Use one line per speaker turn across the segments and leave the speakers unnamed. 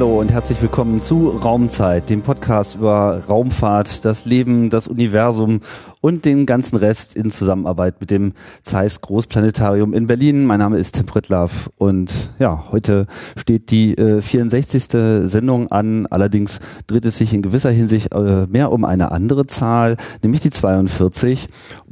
Hallo und herzlich willkommen zu Raumzeit, dem Podcast über Raumfahrt, das Leben, das Universum und den ganzen Rest in Zusammenarbeit mit dem Zeiss Großplanetarium in Berlin. Mein Name ist Tim Pritlaff und ja, heute steht die äh, 64. Sendung an. Allerdings dreht es sich in gewisser Hinsicht äh, mehr um eine andere Zahl, nämlich die 42.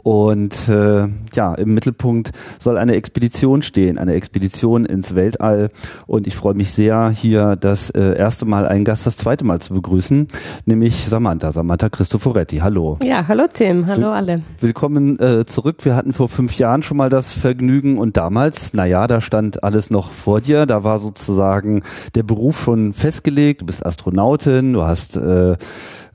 Und äh, ja, im Mittelpunkt soll eine Expedition stehen, eine Expedition ins Weltall. Und ich freue mich sehr, hier das äh, erste Mal einen Gast das zweite Mal zu begrüßen, nämlich Samantha, Samantha Cristoforetti. Hallo.
Ja, hallo Tim, hallo alle.
Willkommen äh, zurück. Wir hatten vor fünf Jahren schon mal das Vergnügen und damals, naja, da stand alles noch vor dir. Da war sozusagen der Beruf schon festgelegt. Du bist Astronautin, du hast äh,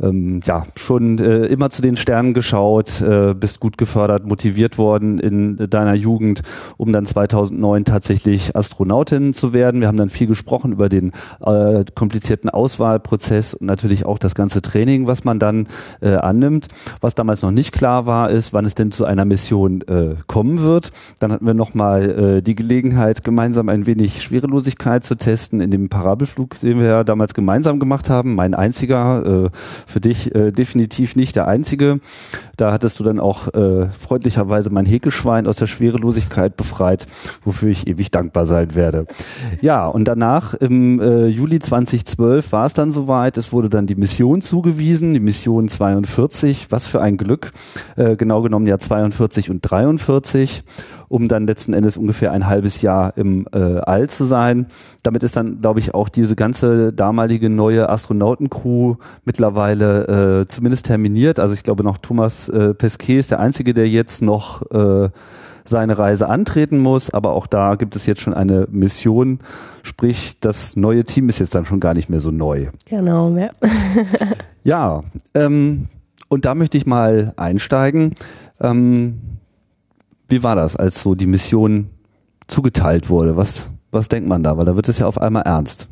ähm, ja schon äh, immer zu den Sternen geschaut, äh, bist gut gefördert, motiviert worden in deiner Jugend, um dann 2009 tatsächlich Astronautin zu werden. Wir haben dann viel gesprochen über den äh, komplizierten Auswahlprozess und natürlich auch das ganze Training, was man dann äh, annimmt. Was damals noch nicht klar war, ist, wann es denn zu einer Mission äh, kommen wird. Dann hatten wir nochmal äh, die Gelegenheit, gemeinsam ein wenig Schwerelosigkeit zu testen in dem Parabelflug, den wir ja damals gemeinsam gemacht haben. Mein einziger, äh, für dich äh, definitiv nicht der einzige. Da hattest du dann auch äh, freundlicherweise mein Häkelschwein aus der Schwerelosigkeit befreit, wofür ich ewig dankbar sein werde. Ja, und danach im äh, Juli 2012 war es dann soweit. Es wurde dann die Mission zugewiesen, die Mission 42. Was für ein Glück. Äh, genau genommen ja 42 und 43 um dann letzten Endes ungefähr ein halbes Jahr im äh, All zu sein. Damit ist dann, glaube ich, auch diese ganze damalige neue Astronautencrew mittlerweile äh, zumindest terminiert. Also ich glaube noch Thomas äh, Pesquet ist der Einzige, der jetzt noch äh, seine Reise antreten muss, aber auch da gibt es jetzt schon eine Mission, sprich das neue Team ist jetzt dann schon gar nicht mehr so neu.
Genau, ja.
ja, ähm, und da möchte ich mal einsteigen. Ähm, wie war das, als so die Mission zugeteilt wurde? Was, was denkt man da? Weil da wird es ja auf einmal ernst.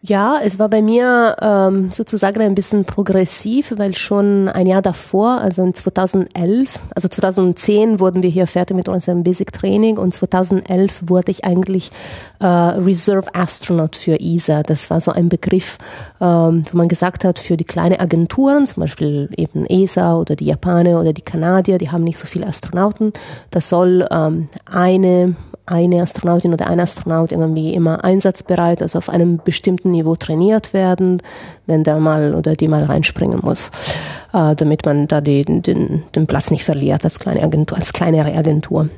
Ja, es war bei mir ähm, sozusagen ein bisschen progressiv, weil schon ein Jahr davor, also in 2011, also 2010 wurden wir hier fertig mit unserem Basic Training und 2011 wurde ich eigentlich äh, Reserve Astronaut für ESA. Das war so ein Begriff, ähm, wo man gesagt hat, für die kleinen Agenturen, zum Beispiel eben ESA oder die Japaner oder die Kanadier, die haben nicht so viele Astronauten. Das soll ähm, eine eine Astronautin oder ein Astronaut irgendwie immer einsatzbereit, also auf einem bestimmten Niveau trainiert werden, wenn der mal oder die mal reinspringen muss, äh, damit man da die, den, den Platz nicht verliert als kleine Agentur, als kleinere Agentur.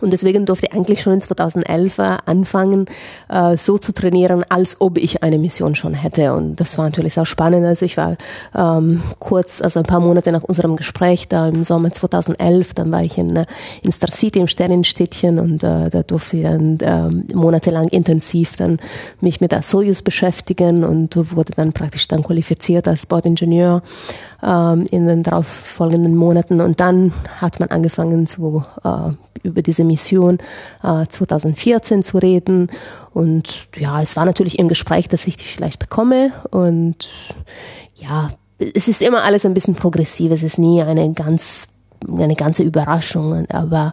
Und deswegen durfte ich eigentlich schon in 2011 anfangen, äh, so zu trainieren, als ob ich eine Mission schon hätte. Und das war natürlich sehr spannend. Also ich war ähm, kurz, also ein paar Monate nach unserem Gespräch, da im Sommer 2011, dann war ich in, äh, in Star City im Sternenstädtchen und äh, da durfte ich dann äh, monatelang intensiv dann mich mit der Soyuz beschäftigen und wurde dann praktisch dann qualifiziert als Bordingenieur ähm, in den darauffolgenden Monaten. Und dann hat man angefangen zu äh, über diese Mission äh, 2014 zu reden. Und ja, es war natürlich im Gespräch, dass ich die vielleicht bekomme. Und ja, es ist immer alles ein bisschen progressiv. Es ist nie eine ganz eine ganze Überraschung. Aber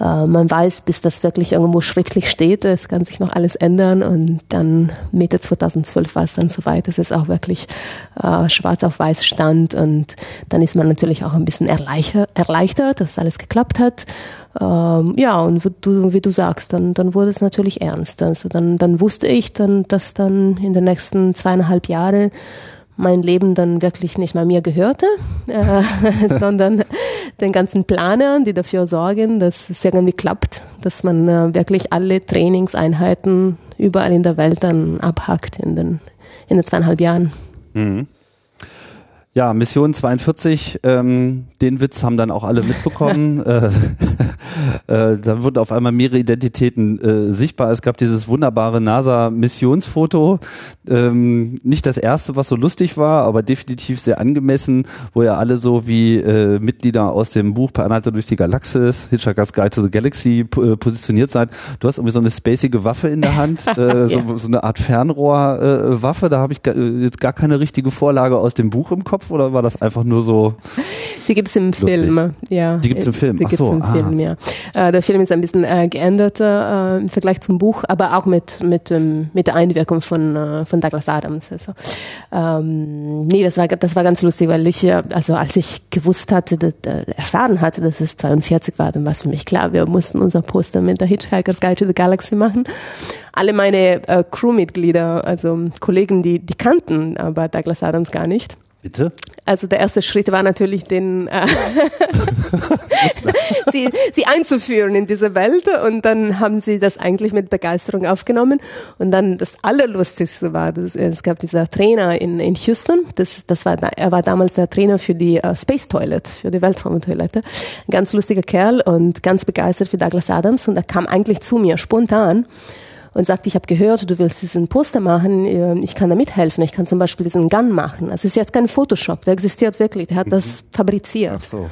äh, man weiß, bis das wirklich irgendwo schriftlich steht, es kann sich noch alles ändern. Und dann Mitte 2012 war es dann soweit, dass es auch wirklich äh, schwarz auf weiß stand. Und dann ist man natürlich auch ein bisschen erleichtert, erleichtert dass alles geklappt hat. Ähm, ja, und wie du, wie du sagst, dann, dann wurde es natürlich ernst. Also dann, dann wusste ich, dann, dass dann in den nächsten zweieinhalb Jahren mein Leben dann wirklich nicht mal mir gehörte, äh, sondern den ganzen Planern, die dafür sorgen, dass es irgendwie klappt, dass man äh, wirklich alle Trainingseinheiten überall in der Welt dann abhackt in den, in den zweieinhalb Jahren. Mhm.
Ja, Mission 42, ähm, den Witz haben dann auch alle mitbekommen. äh, äh, da wurden auf einmal mehrere Identitäten äh, sichtbar. Es gab dieses wunderbare NASA-Missionsfoto. Ähm, nicht das erste, was so lustig war, aber definitiv sehr angemessen, wo ja alle so wie äh, Mitglieder aus dem Buch Per Anhalter durch die Galaxis, Hitchhiker's Guide to the Galaxy äh, positioniert seid. Du hast irgendwie so eine spacige Waffe in der Hand, äh, so, ja. so eine Art Fernrohrwaffe. Da habe ich jetzt gar keine richtige Vorlage aus dem Buch im Kopf oder war das einfach nur so?
Die gibt es im? Film, ja.
Die gibt es im Film.
Die
Ach so,
im ah. Film, ja. Äh, der Film ist ein bisschen äh, geändert äh, im Vergleich zum Buch, aber auch mit, mit, ähm, mit der Einwirkung von, äh, von Douglas Adams. Also, ähm, nee, das war, das war ganz lustig, weil ich, also als ich gewusst hatte, dass, erfahren hatte, dass es 42 war, dann war es für mich klar, wir mussten unser Poster mit der Hitchhiker's Guide to the Galaxy machen alle meine äh, Crewmitglieder, also Kollegen, die, die kannten aber Douglas Adams gar nicht.
Bitte?
Also der erste Schritt war natürlich, den äh, sie, sie einzuführen in diese Welt. Und dann haben sie das eigentlich mit Begeisterung aufgenommen. Und dann das allerlustigste war, dass, es gab dieser Trainer in, in Houston, das, das war, er war damals der Trainer für die uh, Space Toilet, für die Weltraumtoilette, ein ganz lustiger Kerl und ganz begeistert für Douglas Adams. Und er kam eigentlich zu mir spontan und sagt, ich habe gehört, du willst diesen Poster machen, ähm, ich kann da mithelfen, ich kann zum Beispiel diesen Gun machen. Also es ist jetzt kein Photoshop, der existiert wirklich, der hat das mhm. fabriziert. Ach so.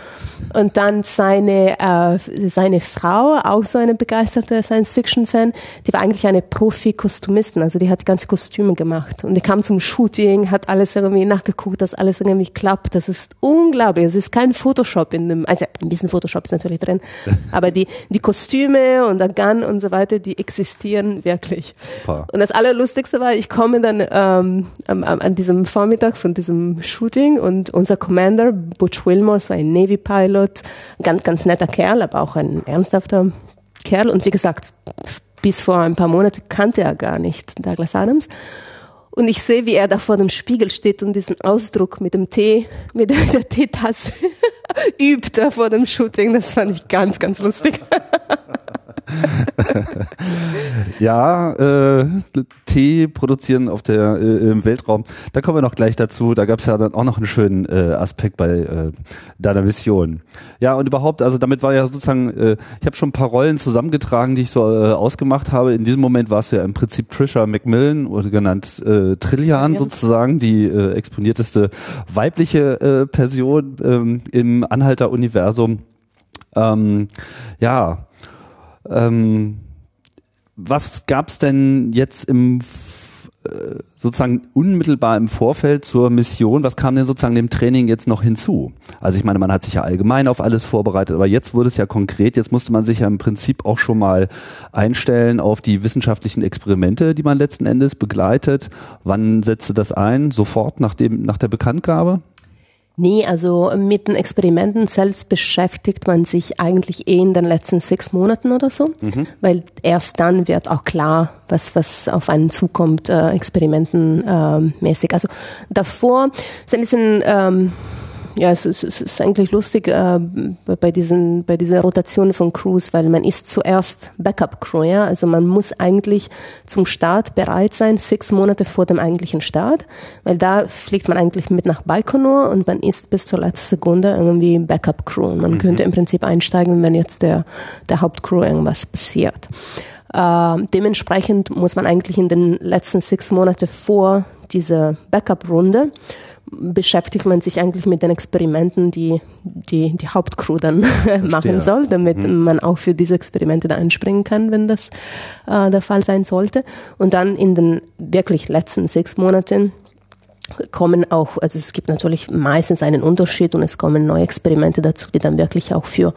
Und dann seine, äh, seine Frau, auch so eine begeisterte Science-Fiction-Fan, die war eigentlich eine Profi-Kostymistin, also die hat ganze Kostüme gemacht. Und die kam zum Shooting, hat alles irgendwie nachgeguckt, dass alles irgendwie klappt. Das ist unglaublich. Es ist kein Photoshop in dem, also ein bisschen Photoshop ist natürlich drin, aber die, die Kostüme und der Gun und so weiter, die existieren wirklich. Super. Und das Allerlustigste war, ich komme dann ähm, an, an diesem Vormittag von diesem Shooting und unser Commander, Butch Wilmore, so ein Navy-Pilot, ganz, ganz netter Kerl, aber auch ein ernsthafter Kerl. Und wie gesagt, bis vor ein paar Monaten kannte er gar nicht Douglas Adams. Und ich sehe, wie er da vor dem Spiegel steht und diesen Ausdruck mit dem Tee, mit der Teetasse übt da vor dem Shooting. Das fand ich ganz, ganz lustig.
ja, äh, Tee produzieren auf der äh, im Weltraum. Da kommen wir noch gleich dazu. Da gab es ja dann auch noch einen schönen äh, Aspekt bei äh, deiner Mission. Ja, und überhaupt, also damit war ja sozusagen, äh, ich habe schon ein paar Rollen zusammengetragen, die ich so äh, ausgemacht habe. In diesem Moment war es ja im Prinzip Trisha Macmillan oder genannt äh, Trillian sozusagen, die äh, exponierteste weibliche äh, Person ähm, im Anhalter-Universum. Ähm, ja, ähm, was gab es denn jetzt im äh, sozusagen unmittelbar im Vorfeld zur Mission, was kam denn sozusagen dem Training jetzt noch hinzu? Also ich meine, man hat sich ja allgemein auf alles vorbereitet, aber jetzt wurde es ja konkret, jetzt musste man sich ja im Prinzip auch schon mal einstellen auf die wissenschaftlichen Experimente, die man letzten Endes begleitet. Wann setzte das ein? Sofort nach, dem, nach der Bekanntgabe?
Nee, also mit den Experimenten selbst beschäftigt man sich eigentlich eh in den letzten sechs Monaten oder so, mhm. weil erst dann wird auch klar, was, was auf einen zukommt, äh, experimentenmäßig. Äh, also davor ist ein bisschen... Ähm, ja, es ist, es ist eigentlich lustig äh, bei, diesen, bei dieser Rotation von Crews, weil man ist zuerst Backup-Crew, ja. Also man muss eigentlich zum Start bereit sein, sechs Monate vor dem eigentlichen Start, weil da fliegt man eigentlich mit nach Baikonur und man ist bis zur letzten Sekunde irgendwie Backup-Crew. Man mhm. könnte im Prinzip einsteigen, wenn jetzt der, der Hauptcrew irgendwas passiert. Äh, dementsprechend muss man eigentlich in den letzten sechs Monate vor dieser Backup-Runde beschäftigt man sich eigentlich mit den Experimenten, die die, die Hauptcrew dann machen soll, damit mhm. man auch für diese Experimente da einspringen kann, wenn das äh, der Fall sein sollte. Und dann in den wirklich letzten sechs Monaten kommen auch, also es gibt natürlich meistens einen Unterschied und es kommen neue Experimente dazu, die dann wirklich auch für,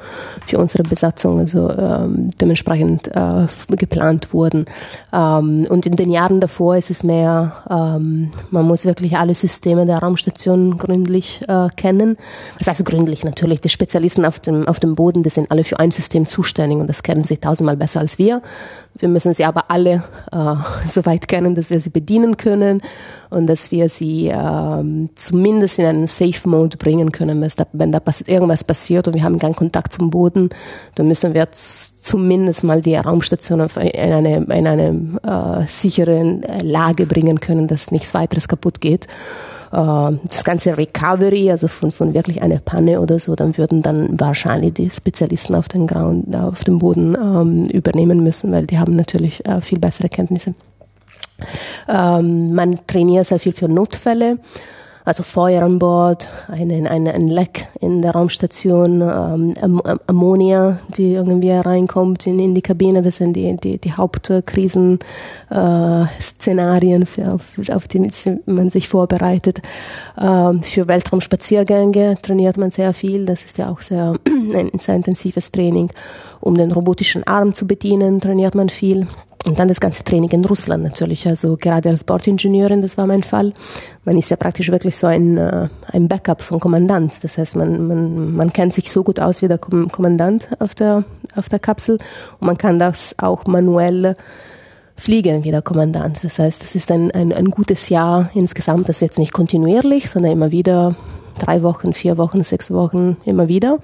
für unsere Besatzung also ähm, dementsprechend äh, geplant wurden. Ähm, und in den Jahren davor ist es mehr, ähm, man muss wirklich alle Systeme der Raumstation gründlich äh, kennen. Das heißt gründlich natürlich, die Spezialisten auf dem, auf dem Boden, die sind alle für ein System zuständig und das kennen sie tausendmal besser als wir. Wir müssen sie aber alle äh, so weit kennen, dass wir sie bedienen können und dass wir sie ähm, zumindest in einen Safe Mode bringen können. Wenn da, wenn da irgendwas passiert und wir haben keinen Kontakt zum Boden, dann müssen wir zumindest mal die Raumstation in eine, in eine äh, sichere Lage bringen können, dass nichts weiteres kaputt geht äh, das ganze Recovery, also von, von wirklich einer Panne oder so, dann würden dann wahrscheinlich die Spezialisten auf, den Ground, auf dem Boden ähm, übernehmen müssen, weil die haben natürlich äh, viel bessere Kenntnisse. Ähm, man trainiert sehr viel für Notfälle. also Feuer an Bord, ein, ein, ein Leck in der Raumstation, ähm, Am Ammonia, die irgendwie reinkommt in, in die Kabine. Das sind die, die, die Hauptkrisen-Szenarien, äh, auf, auf die man sich vorbereitet. Ähm, für Weltraumspaziergänge trainiert man sehr viel. Das ist ja auch sehr, ein sehr intensives Training. Um den robotischen Arm zu bedienen, trainiert man viel. Und dann das ganze Training in Russland natürlich. Also gerade als Bordingenieurin, das war mein Fall. Man ist ja praktisch wirklich so ein, äh, ein Backup vom Kommandant. Das heißt, man, man, man kennt sich so gut aus wie der Kommandant auf der, auf der Kapsel und man kann das auch manuell fliegen wie der Kommandant. Das heißt, das ist ein, ein, ein gutes Jahr insgesamt. Das ist jetzt nicht kontinuierlich, sondern immer wieder drei Wochen, vier Wochen, sechs Wochen immer wieder.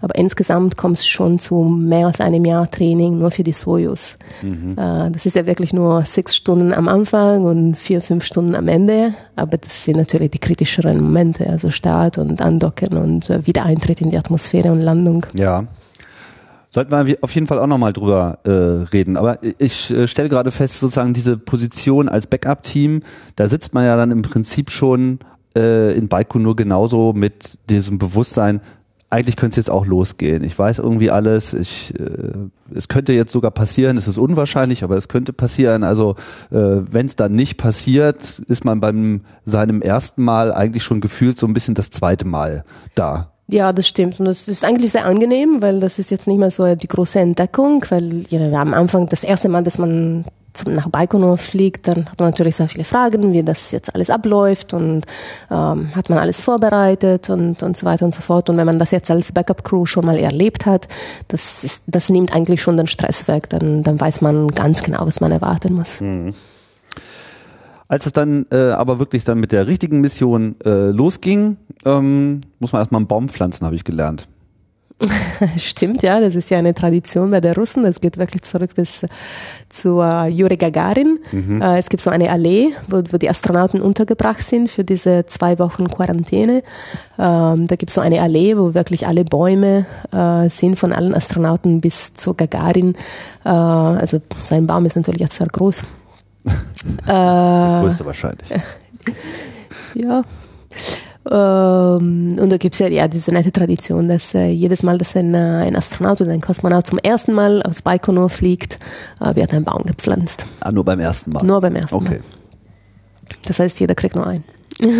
Aber insgesamt kommt es schon zu mehr als einem Jahr Training nur für die Sojus. Mhm. Äh, das ist ja wirklich nur sechs Stunden am Anfang und vier, fünf Stunden am Ende. Aber das sind natürlich die kritischeren Momente, also Start und Andocken und äh, Wiedereintritt in die Atmosphäre und Landung.
Ja. Sollten wir auf jeden Fall auch nochmal drüber äh, reden. Aber ich äh, stelle gerade fest, sozusagen diese Position als Backup-Team, da sitzt man ja dann im Prinzip schon äh, in Baikonur genauso mit diesem Bewusstsein, eigentlich könnte es jetzt auch losgehen. Ich weiß irgendwie alles. Ich, äh, es könnte jetzt sogar passieren. Es ist unwahrscheinlich, aber es könnte passieren. Also äh, wenn es dann nicht passiert, ist man beim seinem ersten Mal eigentlich schon gefühlt so ein bisschen das zweite Mal da.
Ja, das stimmt. Und das ist eigentlich sehr angenehm, weil das ist jetzt nicht mehr so die große Entdeckung, weil ja, am Anfang das erste Mal, dass man nach Baikonur fliegt, dann hat man natürlich sehr viele Fragen, wie das jetzt alles abläuft und ähm, hat man alles vorbereitet und, und so weiter und so fort. Und wenn man das jetzt als Backup-Crew schon mal erlebt hat, das, ist, das nimmt eigentlich schon den Stress weg. Dann, dann weiß man ganz genau, was man erwarten muss. Mhm.
Als es dann äh, aber wirklich dann mit der richtigen Mission äh, losging, ähm, muss man erstmal einen Baum pflanzen, habe ich gelernt.
Stimmt, ja, das ist ja eine Tradition bei den Russen. Das geht wirklich zurück bis zu uh, Juri Gagarin. Mhm. Uh, es gibt so eine Allee, wo, wo, die Astronauten untergebracht sind für diese zwei Wochen Quarantäne. Uh, da gibt es so eine Allee, wo wirklich alle Bäume äh, sind, von allen Astronauten bis zu Gagarin. also sein Baum ist natürlich jetzt sehr groß.
Der größte wahrscheinlich.
ja. Ähm, und da gibt es ja, ja diese nette Tradition, dass äh, jedes Mal, dass ein, äh, ein Astronaut oder ein Kosmonaut zum ersten Mal aufs Baikonur fliegt, äh, wird ein Baum gepflanzt.
Ah, nur beim ersten Mal?
Nur beim ersten
okay. Mal.
Das heißt, jeder kriegt nur einen.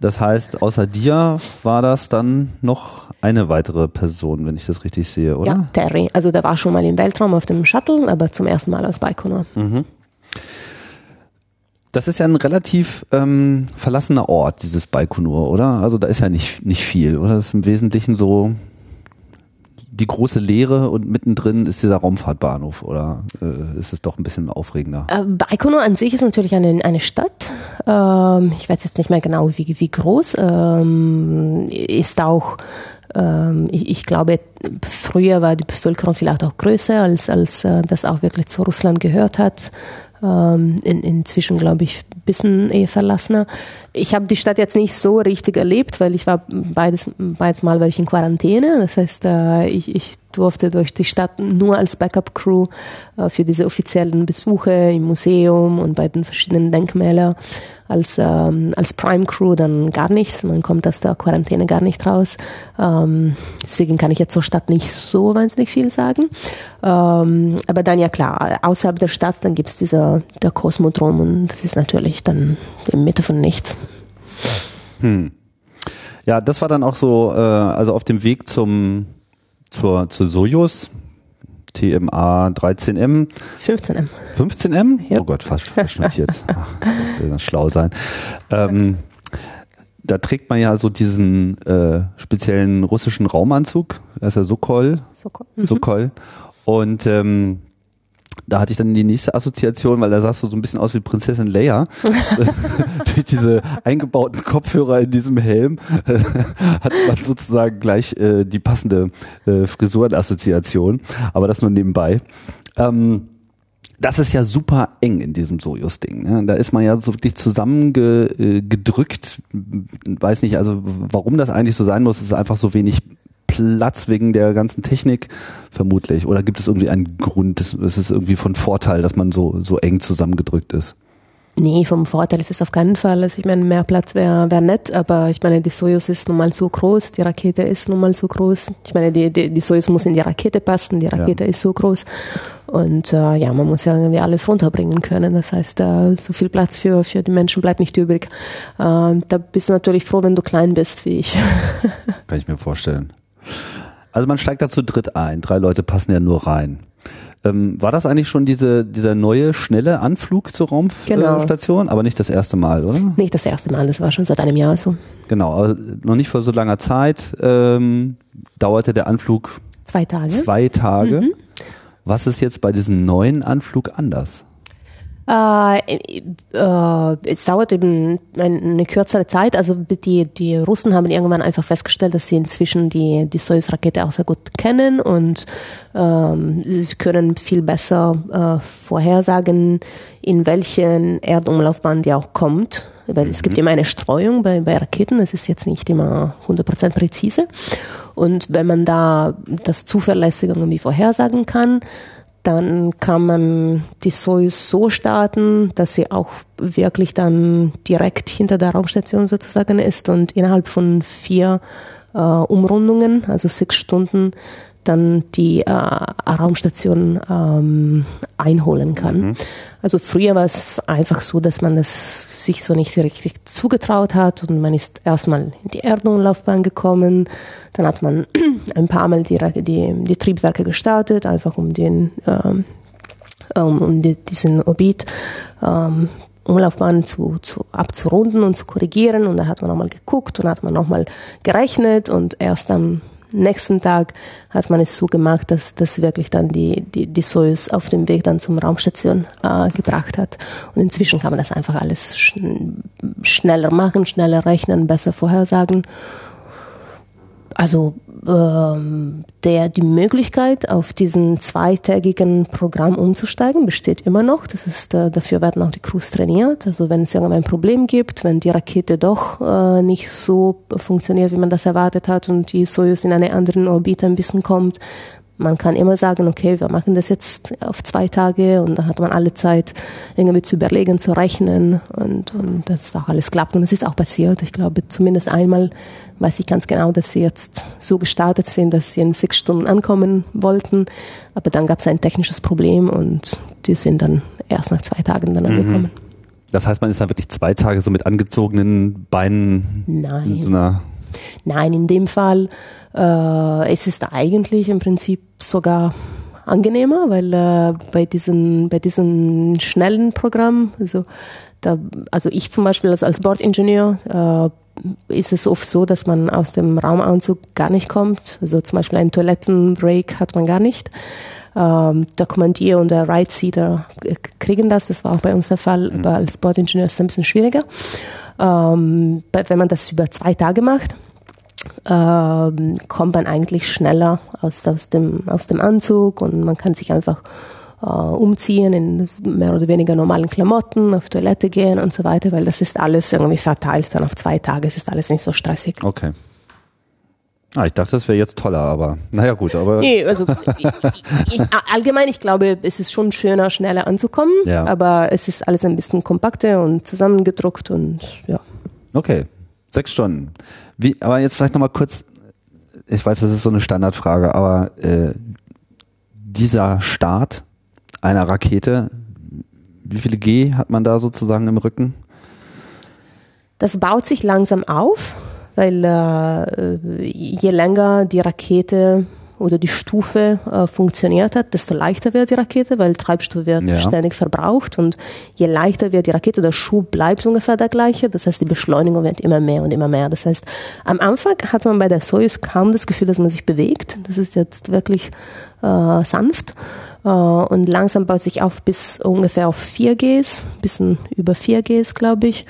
das heißt, außer dir war das dann noch eine weitere Person, wenn ich das richtig sehe, oder?
Ja, Terry. Also der war schon mal im Weltraum auf dem Shuttle, aber zum ersten Mal aus Baikonur. Mhm.
Das ist ja ein relativ ähm, verlassener Ort, dieses Baikonur, oder? Also da ist ja nicht, nicht viel, oder? Das ist im Wesentlichen so die große Leere und mittendrin ist dieser Raumfahrtbahnhof, oder äh, ist es doch ein bisschen aufregender?
Äh, Baikonur an sich ist natürlich eine, eine Stadt. Ähm, ich weiß jetzt nicht mehr genau, wie, wie groß. Ähm, ist auch ähm, ich, ich, glaube, früher war die Bevölkerung vielleicht auch größer, als, als äh, das auch wirklich zu Russland gehört hat. Ähm, in, inzwischen, glaube ich, ein bisschen eher verlassener. Ich habe die Stadt jetzt nicht so richtig erlebt, weil ich war beides, beides Mal war ich in Quarantäne. Das heißt, äh, ich, ich durfte durch die Stadt nur als Backup-Crew äh, für diese offiziellen Besuche im Museum und bei den verschiedenen Denkmälern als, ähm, als Prime-Crew dann gar nichts. Man kommt aus der Quarantäne gar nicht raus. Ähm, deswegen kann ich jetzt zur Stadt nicht so wahnsinnig viel sagen. Ähm, aber dann ja klar, außerhalb der Stadt, dann gibt es dieser der Kosmodrom und das ist natürlich dann in Mitte von nichts.
Hm. Ja, das war dann auch so, äh, also auf dem Weg zum zur, zur Sojus, TMA 13M.
15M.
15M? Ja. Oh Gott, fast falsch notiert. Ach, das will ganz schlau sein. Ähm, da trägt man ja so diesen äh, speziellen russischen Raumanzug, er ist ja Sokol. Sokol. Mhm. Sokol. Und ähm, da hatte ich dann die nächste Assoziation, weil da sahst du so ein bisschen aus wie Prinzessin Leia. Durch diese eingebauten Kopfhörer in diesem Helm hat man sozusagen gleich äh, die passende äh, Frisurenassoziation. Aber das nur nebenbei. Ähm, das ist ja super eng in diesem Sojus-Ding. Ne? Da ist man ja so wirklich zusammengedrückt. Weiß nicht, also warum das eigentlich so sein muss, ist einfach so wenig Platz wegen der ganzen Technik? Vermutlich. Oder gibt es irgendwie einen Grund, es ist irgendwie von Vorteil, dass man so, so eng zusammengedrückt ist?
Nee, vom Vorteil ist es auf keinen Fall. Also ich meine, mehr Platz wäre wär nett, aber ich meine, die Soyuz ist nun mal so groß, die Rakete ist nun mal so groß. Ich meine, die, die, die Soyuz muss in die Rakete passen, die Rakete ja. ist so groß. Und äh, ja, man muss ja irgendwie alles runterbringen können. Das heißt, äh, so viel Platz für, für die Menschen bleibt nicht übrig. Äh, da bist du natürlich froh, wenn du klein bist, wie ich.
Kann ich mir vorstellen. Also man steigt da zu dritt ein. Drei Leute passen ja nur rein. Ähm, war das eigentlich schon diese, dieser neue, schnelle Anflug zur Raumstation? Genau. Aber nicht das erste Mal, oder?
Nicht das erste Mal, das war schon seit einem Jahr so.
Genau, aber noch nicht vor so langer Zeit ähm, dauerte der Anflug
zwei Tage.
Zwei Tage. Mhm. Was ist jetzt bei diesem neuen Anflug anders?
Äh, äh, es dauert eben eine kürzere Zeit. Also die, die Russen haben irgendwann einfach festgestellt, dass sie inzwischen die, die Soyuz-Rakete auch sehr gut kennen und ähm, sie können viel besser äh, vorhersagen, in welchen Erdumlaufbahn die auch kommt. Weil es gibt mhm. immer eine Streuung bei, bei Raketen, es ist jetzt nicht immer 100% präzise. Und wenn man da das zuverlässig irgendwie vorhersagen kann, dann kann man die Soyuz so starten, dass sie auch wirklich dann direkt hinter der Raumstation sozusagen ist und innerhalb von vier äh, Umrundungen, also sechs Stunden, dann die äh, Raumstation ähm, einholen kann. Mhm. Also früher war es einfach so, dass man es sich so nicht richtig zugetraut hat und man ist erstmal in die Erdumlaufbahn gekommen, dann hat man ein paar Mal die, die, die Triebwerke gestartet, einfach um den ähm, um die, diesen Orbit ähm, Umlaufbahn zu, zu, abzurunden und zu korrigieren. Und da hat man nochmal geguckt und hat man nochmal gerechnet und erst am nächsten Tag hat man es so gemacht, dass das wirklich dann die, die, die Soyuz auf dem Weg dann zum Raumstation äh, gebracht hat. Und inzwischen kann man das einfach alles schn schneller machen, schneller rechnen, besser vorhersagen. Also ähm, der die Möglichkeit, auf diesen zweitägigen Programm umzusteigen, besteht immer noch. Das ist, äh, dafür werden auch die Crews trainiert. Also wenn es irgendein Problem gibt, wenn die Rakete doch äh, nicht so funktioniert, wie man das erwartet hat und die Soyuz in einen anderen Orbit ein bisschen kommt, man kann immer sagen, okay, wir machen das jetzt auf zwei Tage und dann hat man alle Zeit, irgendwie zu überlegen, zu rechnen und, und dass auch alles klappt. Und es ist auch passiert. Ich glaube, zumindest einmal weiß ich ganz genau, dass sie jetzt so gestartet sind, dass sie in sechs Stunden ankommen wollten. Aber dann gab es ein technisches Problem und die sind dann erst nach zwei Tagen dann angekommen. Mhm.
Das heißt, man ist dann wirklich zwei Tage so mit angezogenen Beinen
Nein.
in so einer
Nein, in dem Fall äh, es ist eigentlich im Prinzip sogar angenehmer, weil äh, bei diesen bei diesen schnellen Programm, also da, also ich zum Beispiel als, als Bordingenieur äh, ist es oft so, dass man aus dem Raumanzug gar nicht kommt. Also zum Beispiel einen Toilettenbreak hat man gar nicht. Ähm, der Kommandier und der Right Seater kriegen das, das war auch bei uns der Fall, mhm. aber als Bordingenieur ist es ein bisschen schwieriger. Ähm, wenn man das über zwei Tage macht, ähm, kommt man eigentlich schneller aus, aus, dem, aus dem Anzug und man kann sich einfach äh, umziehen in mehr oder weniger normalen Klamotten, auf Toilette gehen und so weiter, weil das ist alles irgendwie verteilt dann auf zwei Tage, es ist alles nicht so stressig.
Okay. Ah, ich dachte, das wäre jetzt toller, aber naja gut, aber.
Nee, also ich, ich, allgemein, ich glaube, es ist schon schöner, schneller anzukommen, ja. aber es ist alles ein bisschen kompakter und zusammengedruckt und ja.
Okay, sechs Stunden. Wie, aber jetzt vielleicht nochmal kurz, ich weiß, das ist so eine Standardfrage, aber äh, dieser Start einer Rakete, wie viele G hat man da sozusagen im Rücken?
Das baut sich langsam auf, weil äh, je länger die Rakete oder die Stufe äh, funktioniert hat, desto leichter wird die Rakete, weil Treibstoff wird ja. ständig verbraucht und je leichter wird die Rakete, der Schub bleibt ungefähr der gleiche. Das heißt, die Beschleunigung wird immer mehr und immer mehr. Das heißt, am Anfang hat man bei der Soyuz kaum das Gefühl, dass man sich bewegt. Das ist jetzt wirklich äh, sanft äh, und langsam baut sich auf bis ungefähr auf 4 Gs, bisschen über 4 Gs, glaube ich.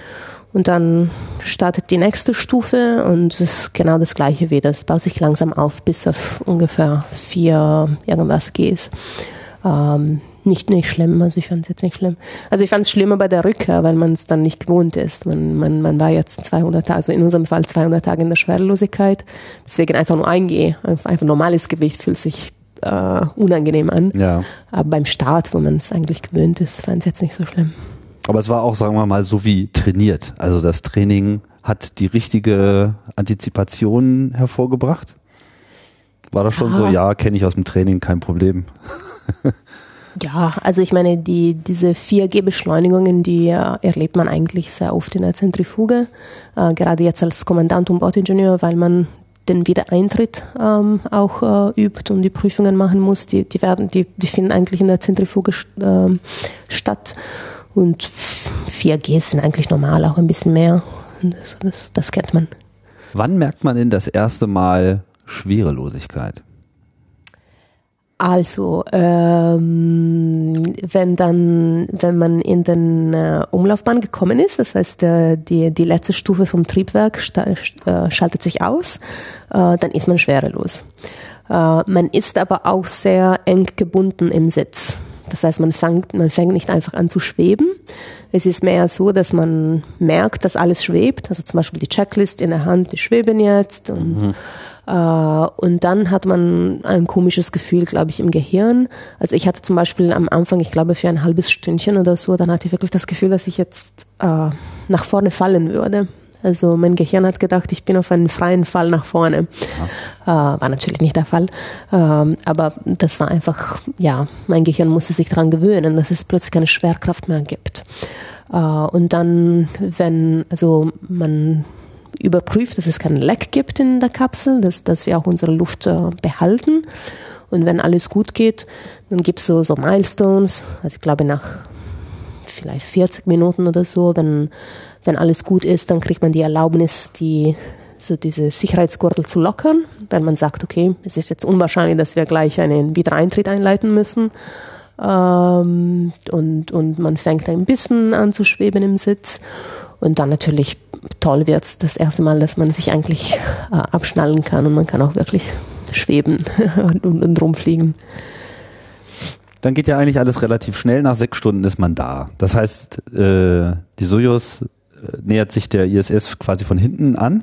Und dann startet die nächste Stufe und es ist genau das gleiche wieder. Es baut sich langsam auf bis auf ungefähr vier irgendwas Gs. Ähm, nicht, nicht schlimm, also ich fand es jetzt nicht schlimm. Also ich fand es schlimmer bei der Rückkehr, weil man es dann nicht gewohnt ist. Man, man, man war jetzt 200 Tage, also in unserem Fall 200 Tage in der Schwerelosigkeit. Deswegen einfach nur ein G, einfach normales Gewicht fühlt sich äh, unangenehm an.
Ja.
Aber beim Start, wo man es eigentlich gewöhnt ist, fand es jetzt nicht so schlimm.
Aber es war auch, sagen wir mal, so wie trainiert. Also das Training hat die richtige Antizipation hervorgebracht. War das schon
Ah.
so? Ja, kenne ich aus dem Training, kein Problem.
Ja, also ich meine, die, diese 4G-Beschleunigungen, die äh, erlebt man eigentlich sehr oft in der Zentrifuge, äh, gerade jetzt als Kommandant und Bordingenieur, weil man den Wiedereintritt ähm, auch äh, übt und die Prüfungen machen muss. Die, die, werden, die, die finden eigentlich in der Zentrifuge ähm, statt. Und 4G sind eigentlich normal, auch ein bisschen mehr. Das, das, das kennt man.
Wann merkt man denn das erste Mal Schwerelosigkeit?
Also, ähm, wenn dann, wenn man in den äh, Umlaufbahn gekommen ist, das heißt, äh, die, die letzte Stufe vom Triebwerk äh, schaltet sich aus, äh, dann ist man schwerelos. Äh, man ist aber auch sehr eng gebunden im Sitz. Das heißt, man fängt, man fängt nicht einfach an zu schweben. Es ist mehr so, dass man merkt, dass alles schwebt. Also zum Beispiel die Checklist in der Hand, die schweben jetzt und äh, und dann hat man ein komisches Gefühl, glaube ich, im Gehirn. Also ich hatte zum Beispiel am Anfang, ich glaube für ein halbes Stündchen oder so, dann hatte ich wirklich das Gefühl, dass ich jetzt äh, nach vorne fallen würde. Also mein Gehirn hat gedacht, ich bin auf einen freien Fall nach vorne. Äh, war natürlich nicht der Fall. Ähm, aber das war einfach, ja, mein Gehirn musste sich daran gewöhnen, dass es plötzlich keine Schwerkraft mehr gibt. Äh, und dann, wenn, also man überprüft, dass es keinen Leck gibt in der Kapsel, dass, dass wir auch unsere Luft äh, behalten. Und wenn alles gut geht, dann gibt es so, so Milestones. Also ich glaube nach vielleicht 40 Minuten oder so, wenn, wenn alles gut ist, dann kriegt man die Erlaubnis, die, so diese Sicherheitsgürtel zu lockern. Wenn man sagt, okay, es ist jetzt unwahrscheinlich, dass wir gleich einen Wiedereintritt einleiten müssen. Ähm, und, und man fängt ein bisschen an zu schweben im Sitz. Und dann natürlich toll wird es das erste Mal, dass man sich eigentlich äh, abschnallen kann und man kann auch wirklich schweben und, und, und rumfliegen.
Dann geht ja eigentlich alles relativ schnell. Nach sechs Stunden ist man da. Das heißt, äh, die äh, nähert sich der ISS quasi von hinten an.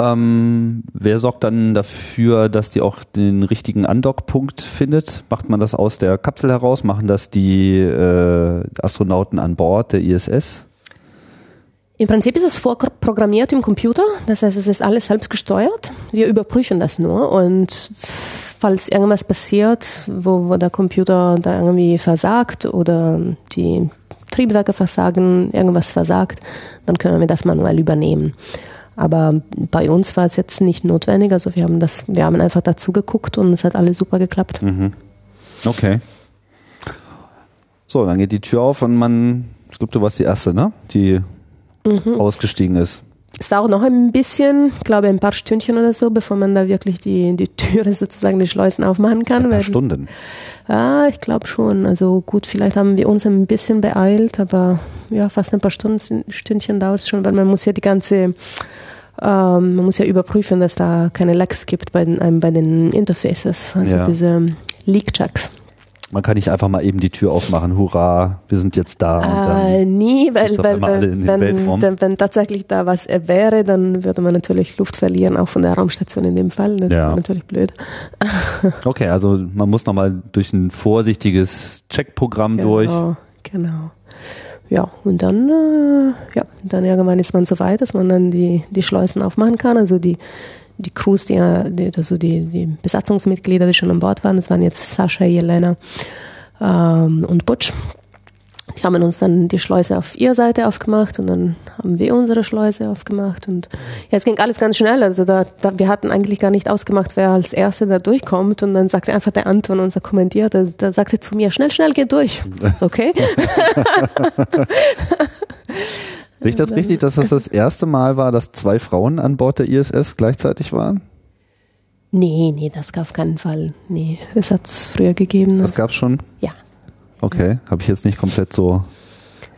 Ähm, wer sorgt dann dafür, dass die auch den richtigen Andockpunkt findet? Macht man das aus der Kapsel heraus? Machen das die äh, Astronauten an Bord der ISS?
Im Prinzip ist es vorprogrammiert im Computer, das heißt, es ist alles selbst gesteuert. Wir überprüfen das nur und falls irgendwas passiert, wo, wo der Computer da irgendwie versagt oder die Triebwerke versagen, irgendwas versagt, dann können wir das manuell übernehmen. Aber bei uns war es jetzt nicht notwendig, also wir haben das, wir haben einfach dazu geguckt und es hat alles super geklappt.
Mhm. Okay. So, dann geht die Tür auf und man, ich glaube, du warst die Erste, ne? Die ausgestiegen ist.
Es dauert noch ein bisschen, ich glaube ein paar Stündchen oder so, bevor man da wirklich die, die Türe sozusagen, die Schleusen aufmachen kann.
Ein paar Stunden.
Ja, ich glaube schon. Also gut, vielleicht haben wir uns ein bisschen beeilt, aber ja, fast ein paar Stunden, Stündchen dauert es schon, weil man muss ja die ganze, ähm, man muss ja überprüfen, dass da keine Lecks gibt bei den, ähm, bei den Interfaces, also
Ja.
diese Leak-Checks.
Man kann nicht einfach mal eben die Tür aufmachen, hurra, wir sind jetzt da.
Äh, nie, weil, weil, weil wenn, wenn, wenn tatsächlich da was wäre, dann würde man natürlich Luft verlieren, auch von der Raumstation in dem Fall. Das
Ja.
ist natürlich blöd.
okay, also man muss nochmal durch ein vorsichtiges Checkprogramm durch.
Genau, genau. Ja, und dann, äh, ja, dann irgendwann ist man so weit, dass man dann die, die Schleusen aufmachen kann. Also die, die Crews, die, also die, die Besatzungsmitglieder, die schon an Bord waren, das waren jetzt Sascha, Jelena ähm, und Butch. Die haben uns dann die Schleuse auf ihrer Seite aufgemacht und dann haben wir unsere Schleuse aufgemacht und ja, es ging alles ganz schnell. Also da, da wir hatten eigentlich gar nicht ausgemacht, wer als Erster da durchkommt und dann sagte einfach der Anton, unser Kommandierter, da sagte zu mir, schnell, schnell, geht durch. Das ist okay.
Sehe ich das richtig, dass das das erste Mal war, dass zwei Frauen an Bord der ISS gleichzeitig waren?
Nee, nee, das auf keinen Fall. Nee, es hat es früher gegeben.
Das gab's schon?
ja.
Okay, habe ich jetzt nicht komplett so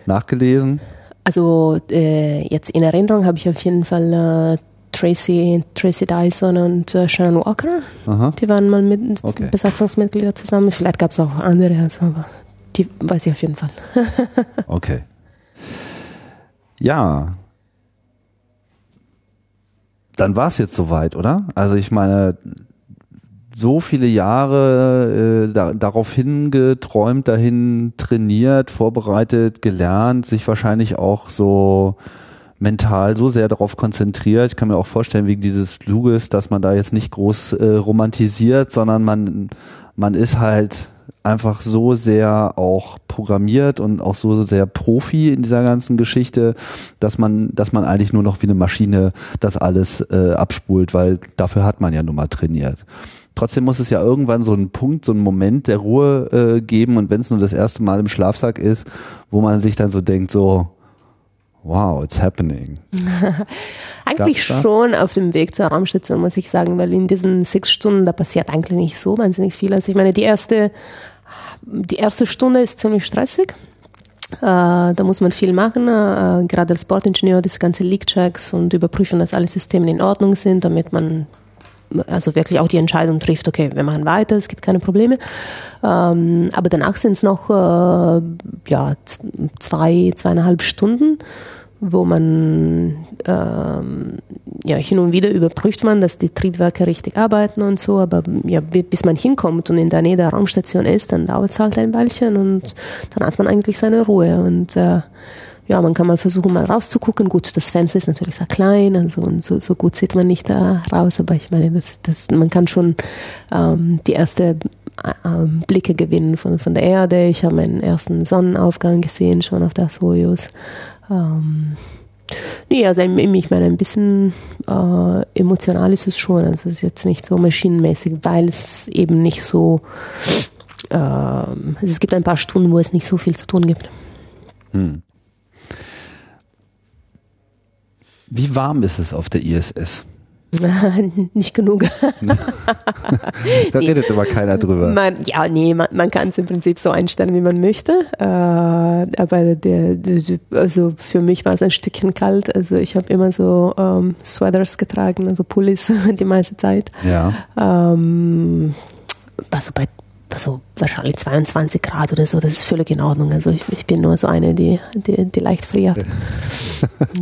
nachgelesen.
Also äh, jetzt in Erinnerung habe ich auf jeden Fall äh, Tracy, Tracy Dyson und äh, Shannon Walker.
Aha.
Die waren mal mit
Okay.
Besatzungsmitglieder zusammen. Vielleicht gab es auch andere, also, aber die weiß ich auf jeden Fall.
Okay. Ja. Dann war es jetzt soweit, oder? Also ich meine, so viele Jahre äh, da, darauf hingeträumt, dahin trainiert, vorbereitet, gelernt, sich wahrscheinlich auch so mental so sehr darauf konzentriert. Ich kann mir auch vorstellen, wegen dieses Fluges, dass man da jetzt nicht groß äh, romantisiert, sondern man, man ist halt einfach so sehr auch programmiert und auch so sehr Profi in dieser ganzen Geschichte, dass man, dass man eigentlich nur noch wie eine Maschine das alles äh, abspult, weil dafür hat man ja nun mal trainiert. Trotzdem muss es ja irgendwann so einen Punkt, so einen Moment der Ruhe äh, geben und wenn es nur das erste Mal im Schlafsack ist, wo man sich dann so denkt, so, wow, it's happening.
eigentlich schon auf dem Weg zur Raumstation, muss ich sagen, weil in diesen sechs Stunden, da passiert eigentlich nicht so wahnsinnig viel. Also ich meine, die erste, die erste Stunde ist ziemlich stressig. Äh, da muss man viel machen, äh, gerade als Bordingenieur, das ganze Leak-Checks und überprüfen, dass alle Systeme in Ordnung sind, damit man also wirklich auch die Entscheidung trifft, okay, wir machen weiter, es gibt keine Probleme. Ähm, aber danach sind es noch äh, ja, zwei, zweieinhalb Stunden, wo man ähm, ja, hin und wieder überprüft man, dass die Triebwerke richtig arbeiten und so, aber ja, bis man hinkommt und in der Nähe der Raumstation ist, dann dauert es halt ein Weilchen und dann hat man eigentlich seine Ruhe und äh, ja, man kann mal versuchen, mal rauszugucken. Gut, das Fenster ist natürlich sehr klein, also und so, so gut sieht man nicht da raus, aber ich meine, das, das, man kann schon ähm, die erste ähm, Blicke gewinnen von, von der Erde. Ich habe meinen ersten Sonnenaufgang gesehen, schon auf der Soyuz. Ähm, nee, also ich meine, ein bisschen äh, emotional ist es schon. Also es ist jetzt nicht so maschinenmäßig, weil es eben nicht so, äh, es gibt ein paar Stunden, wo es nicht so viel zu tun gibt. Hm.
Wie warm ist es auf der ISS?
Nicht genug.
da redet nee. immer keiner drüber.
Man, ja, nee, man, man kann es im Prinzip so einstellen, wie man möchte. Äh, aber der, der, also für mich war es ein Stückchen kalt. Also ich habe immer so ähm, Sweaters getragen, also Pullis die meiste Zeit.
Ja.
Ähm, also bei also wahrscheinlich 22 Grad oder so, das ist völlig in Ordnung. Also ich, ich bin nur so eine, die, die, die leicht friert.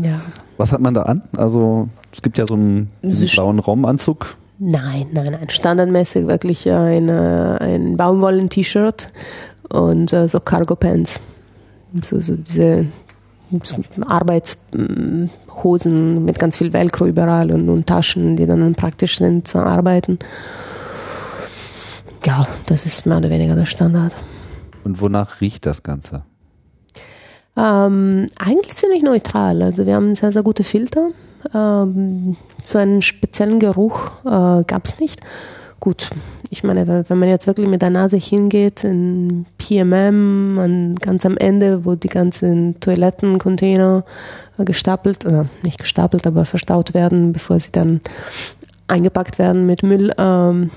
ja. Was hat man da an? Also es gibt ja so einen, einen blauen Raumanzug.
Nein, nein, nein. Standardmäßig wirklich ein, ein Baumwollen-T-Shirt und uh, so Cargo-Pants. So, so diese Arbeitshosen mit ganz viel Velcro überall und, und Taschen, die dann praktisch sind zu arbeiten. Ja, das ist mehr oder weniger der Standard.
Und wonach riecht das Ganze?
Ähm, eigentlich ziemlich neutral. Also wir haben sehr, sehr gute Filter. Ähm, so einen speziellen Geruch äh, gab es nicht. Gut, ich meine, wenn man jetzt wirklich mit der Nase hingeht, in PMM, an, ganz am Ende, wo die ganzen Toilettencontainer gestapelt, oder nicht gestapelt, aber verstaut werden, bevor sie dann eingepackt werden mit Müll ähm,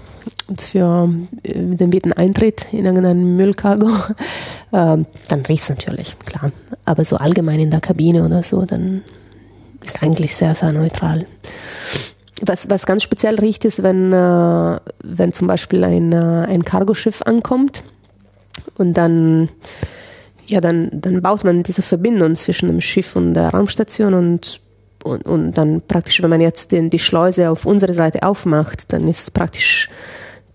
für äh, den Wiedereintritt in irgendeinen Müllcargo, ähm, dann riecht es natürlich, klar. Aber so allgemein in der Kabine oder so, dann ist eigentlich sehr, sehr neutral. Was, was ganz speziell riecht, ist, wenn, äh, wenn zum Beispiel ein, äh, ein Cargoschiff ankommt und dann, ja, dann, dann baut man diese Verbindung zwischen dem Schiff und der Raumstation und und, und dann praktisch, wenn man jetzt den, die Schleuse auf unserer Seite aufmacht, dann ist praktisch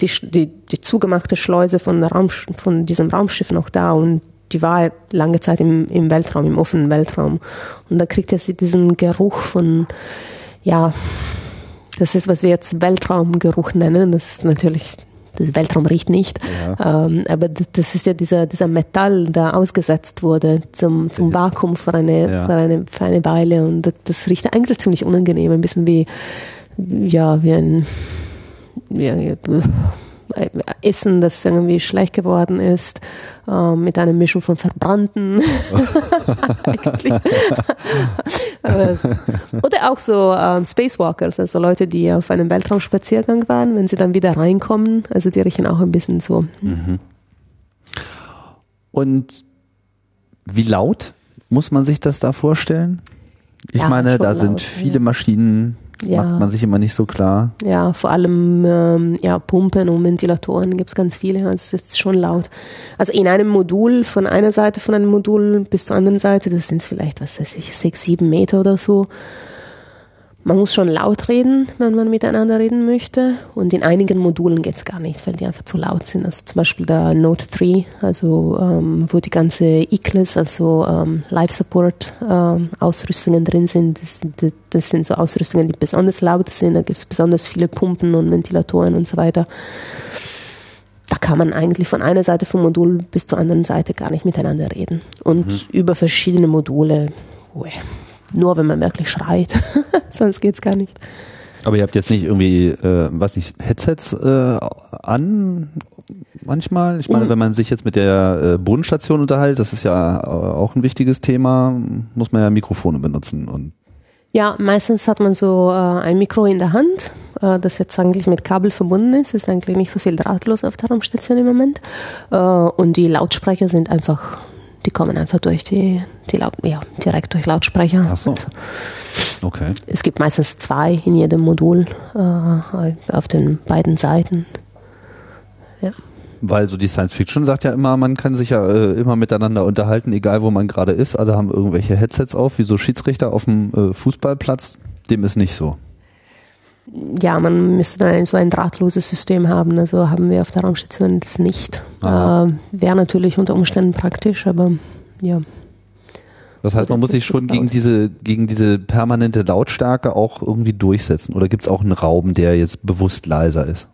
die, die, die zugemachte Schleuse von, Raum, von diesem Raumschiff noch da und die war lange Zeit im, im Weltraum, im offenen Weltraum. Und da kriegt er diesen Geruch von, ja, das ist, was wir jetzt Weltraumgeruch nennen. Das ist natürlich der Weltraum riecht nicht. Ja. Ähm, aber das ist ja dieser, dieser Metall, der ausgesetzt wurde zum, zum Vakuum für eine, ja. für, eine, für eine Weile. Und das, das riecht eigentlich ziemlich unangenehm, ein bisschen wie, ja, wie ein, ja, Essen, das irgendwie schlecht geworden ist, äh, mit einer Mischung von Verbrannten. Oder auch so ähm, Spacewalkers, also Leute, die auf einem Weltraumspaziergang waren, wenn sie dann wieder reinkommen, also die riechen auch ein bisschen so. Mhm.
Und wie laut muss man sich das da vorstellen? Ich ja, meine, da laut, sind viele ja. Maschinen ja. macht man sich immer nicht so klar.
Ja, vor allem ähm, ja, Pumpen und Ventilatoren gibt es ganz viele. Also es ist schon laut. Also in einem Modul, von einer Seite von einem Modul bis zur anderen Seite, das sind vielleicht, was weiß ich, sechs, sieben Meter oder so. Man muss schon laut reden, wenn man miteinander reden möchte. Und in einigen Modulen geht es gar nicht, weil die einfach zu laut sind. Also zum Beispiel der Note 3, also ähm, wo die ganze ICLES, also ähm, Live Support ähm, Ausrüstungen drin sind. Das, das, sind so Ausrüstungen, die besonders laut sind. Da gibt es besonders viele Pumpen und Ventilatoren und so weiter. Da kann man eigentlich von einer Seite vom Modul bis zur anderen Seite gar nicht miteinander reden. Und mhm. über verschiedene Module, uah, nur wenn man wirklich schreit. Sonst geht es gar nicht.
Aber ihr habt jetzt nicht irgendwie, äh, was nicht, Headsets äh, an manchmal? Ich meine, mhm. wenn man sich jetzt mit der äh, Bodenstation unterhält, das ist ja äh, auch ein wichtiges Thema, muss man ja Mikrofone benutzen und
ja, meistens hat man so äh, ein Mikro in der Hand, äh, das jetzt eigentlich mit Kabel verbunden ist. Es ist eigentlich nicht so viel drahtlos auf der Raumstation im Moment. Äh, und die Lautsprecher sind einfach die kommen einfach durch die, die Laut, ja, direkt durch Lautsprecher.
Ach so. Okay.
Es gibt meistens zwei in jedem Modul äh, auf den beiden Seiten.
Ja. Weil so die Science Fiction sagt ja immer, man kann sich ja äh, immer miteinander unterhalten, egal wo man gerade ist. Alle haben irgendwelche Headsets auf, wie so Schiedsrichter auf dem äh, Fußballplatz. Dem ist nicht so
ja, man müsste dann so ein drahtloses System haben. Also haben wir auf der Raumstation das nicht. Äh, Wäre natürlich unter Umständen praktisch, aber ja.
Das heißt, man muss sich schon gegen diese, gegen diese permanente Lautstärke auch irgendwie durchsetzen. Oder gibt es auch einen Raum, der jetzt bewusst leiser ist?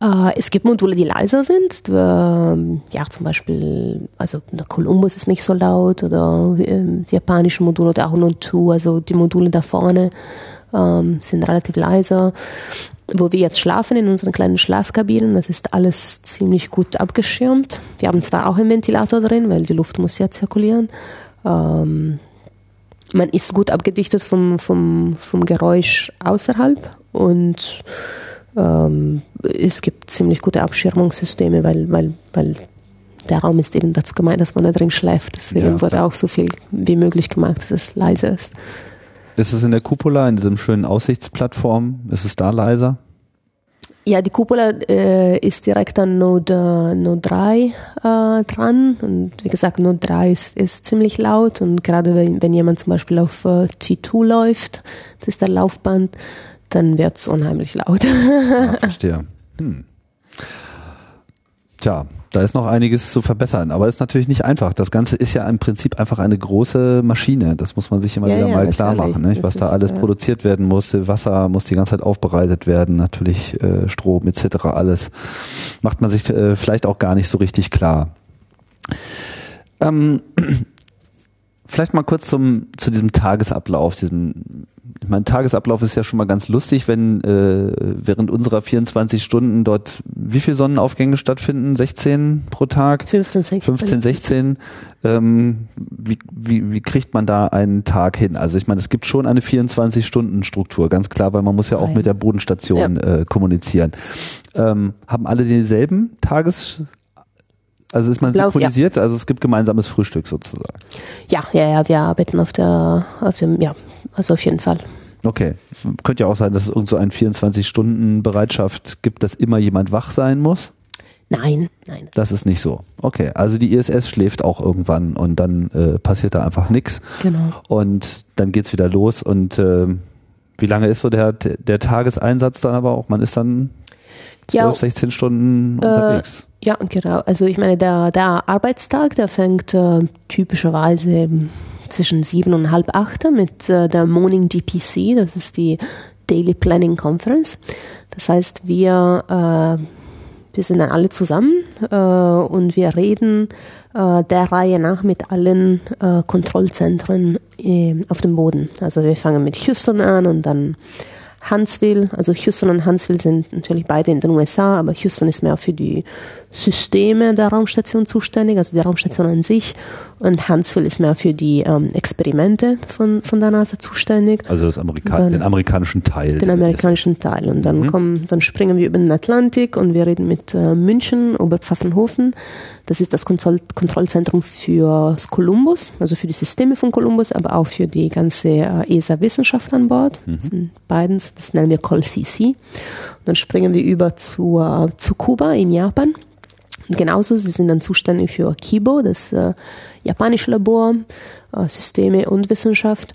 Äh, es gibt Module, die leiser sind. Ja, zum Beispiel, also der Columbus ist nicht so laut oder ähm, das japanische Modul oder auch Notu, also die Module da vorne ähm, sind relativ leise. Wo wir jetzt schlafen in unseren kleinen Schlafkabinen, das ist alles ziemlich gut abgeschirmt. Wir haben zwar auch einen Ventilator drin, weil die Luft muss ja zirkulieren. Ähm, man ist gut abgedichtet vom, vom, vom Geräusch außerhalb und ähm, es gibt ziemlich gute Abschirmungssysteme, weil, weil, weil der Raum ist eben dazu gemeint, dass man da drin schläft. Deswegen ja, wurde auch so viel wie möglich gemacht, dass es leise ist.
Ist es in der Cupola, in diesem schönen Aussichtsplattform? Ist es da leiser?
Ja, die Cupola äh, ist direkt an Node, Node 3 äh, dran. Und wie gesagt, Node 3 ist, ist ziemlich laut. Und gerade wenn, wenn jemand zum Beispiel auf äh, T2 läuft, das ist der Laufband, dann wird es unheimlich laut.
ja, verstehe. Hm. Tja, da ist noch einiges zu verbessern, aber ist natürlich nicht einfach. Das Ganze ist ja im Prinzip einfach eine große Maschine. Das muss man sich immer ja, wieder ja, mal klar machen, nicht? was da alles ist, produziert werden muss. Wasser muss die ganze Zeit aufbereitet werden, natürlich äh, Strom etc. Alles macht man sich äh, vielleicht auch gar nicht so richtig klar. Ähm, vielleicht mal kurz zum zu diesem Tagesablauf, diesem mein Tagesablauf ist ja schon mal ganz lustig, wenn äh, während unserer 24 Stunden dort wie viele Sonnenaufgänge stattfinden? 16 pro Tag?
15, 16.
15, 16. Ähm, wie, wie, wie kriegt man da einen Tag hin? Also ich meine, es gibt schon eine 24-Stunden-Struktur, ganz klar, weil man muss ja auch Nein. mit der Bodenstation ja. äh, kommunizieren. Ähm, haben alle denselben Tages also ist man Lauf, synchronisiert, ja. also es gibt gemeinsames Frühstück sozusagen.
Ja, ja, ja, wir arbeiten auf der, auf dem, ja, also auf jeden Fall.
Okay. Könnte ja auch sein, dass es irgend so eine 24-Stunden-Bereitschaft gibt, dass immer jemand wach sein muss.
Nein, nein.
Das ist nicht so. Okay, also die ISS schläft auch irgendwann und dann äh, passiert da einfach nichts.
Genau.
Und dann geht es wieder los und äh, wie lange ist so der, der Tageseinsatz dann aber auch? Man ist dann 12, ja, 16 Stunden äh, unterwegs.
Ja, genau. Also ich meine, der, der Arbeitstag, der fängt äh, typischerweise zwischen sieben und halb acht mit äh, der Morning DPC, das ist die Daily Planning Conference. Das heißt, wir, äh, wir sind dann alle zusammen äh, und wir reden äh, der Reihe nach mit allen äh, Kontrollzentren äh, auf dem Boden. Also wir fangen mit Houston an und dann Huntsville, also Houston und Huntsville sind natürlich beide in den USA, aber Houston ist mehr für die Systeme der Raumstation zuständig, also die Raumstation an sich. Und Huntsville ist mehr für die ähm, Experimente von, von der NASA zuständig.
Also das Amerika dann, den amerikanischen Teil.
Den amerikanischen Teil. Und dann mhm. kommen, dann springen wir über den Atlantik und wir reden mit äh, München, Oberpfaffenhofen. Das ist das Kontroll Kontrollzentrum für Columbus, also für die Systeme von Columbus, aber auch für die ganze äh, ESA-Wissenschaft an Bord. Mhm. Das sind beiden, das nennen wir COL-CC. Und dann springen wir über zu, äh, zu Kuba in Japan. Und genauso, sie sind dann zuständig für Kibo, das äh, japanische Labor, äh, Systeme und Wissenschaft.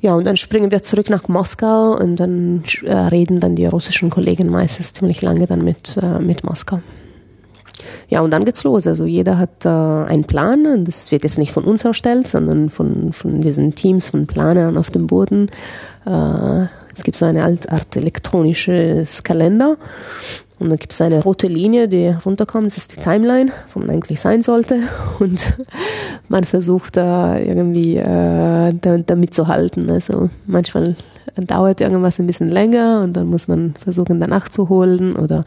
Ja, und dann springen wir zurück nach Moskau und dann äh, reden dann die russischen Kollegen meistens ziemlich lange dann mit, äh, mit Moskau. Ja, und dann geht's los. Also jeder hat äh, einen Plan und das wird jetzt nicht von uns erstellt, sondern von, von diesen Teams von Planern auf dem Boden. Äh, es gibt so eine Art elektronisches Kalender und dann gibt es eine rote Linie, die runterkommt. Das ist die Timeline, wo man eigentlich sein sollte. Und man versucht da irgendwie äh, da, damit zu halten. Also manchmal dauert irgendwas ein bisschen länger und dann muss man versuchen, danach zu holen oder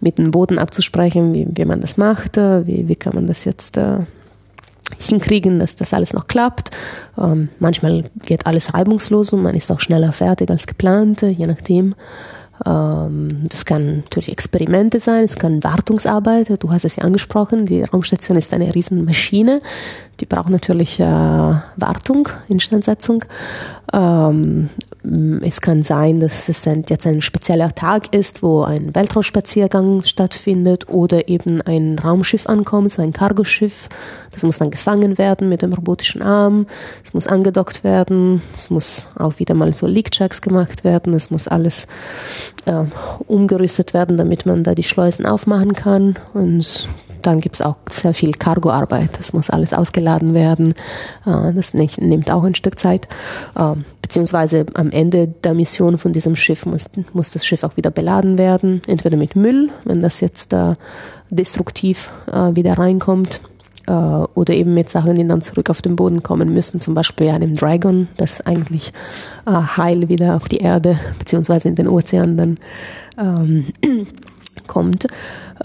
mit dem Boden abzusprechen, wie, wie man das macht, wie, wie kann man das jetzt äh, hinkriegen, dass das alles noch klappt. Ähm, manchmal geht alles reibungslos und man ist auch schneller fertig als geplant, je nachdem. Ähm, das kann natürlich Experimente sein, es kann Wartungsarbeit, du hast es ja angesprochen, die Raumstation ist eine Riesenmaschine, die braucht natürlich äh, Wartung, Instandsetzung. Ähm, es kann sein, dass es jetzt ein spezieller Tag ist, wo ein Weltraumspaziergang stattfindet oder eben ein Raumschiff ankommt, so ein Cargoschiff. Das muss dann gefangen werden mit dem robotischen Arm. Es muss angedockt werden. Es muss auch wieder mal so Leak-Checks gemacht werden. Es muss alles äh, umgerüstet werden, damit man da die Schleusen aufmachen kann. Und dann gibt es auch sehr viel Cargoarbeit. Das muss alles ausgeladen werden. Äh, das nimmt auch ein Stück Zeit. Ähm, beziehungsweise am Ende der Mission von diesem Schiff muss, muss das Schiff auch wieder beladen werden. Entweder mit Müll, wenn das jetzt destruktiv äh, wieder reinkommt äh, oder eben mit Sachen, die dann zurück auf den Boden kommen müssen, zum Beispiel einem Dragon, das eigentlich heil wieder auf die Erde beziehungsweise in den Ozean dann ähm, kommt.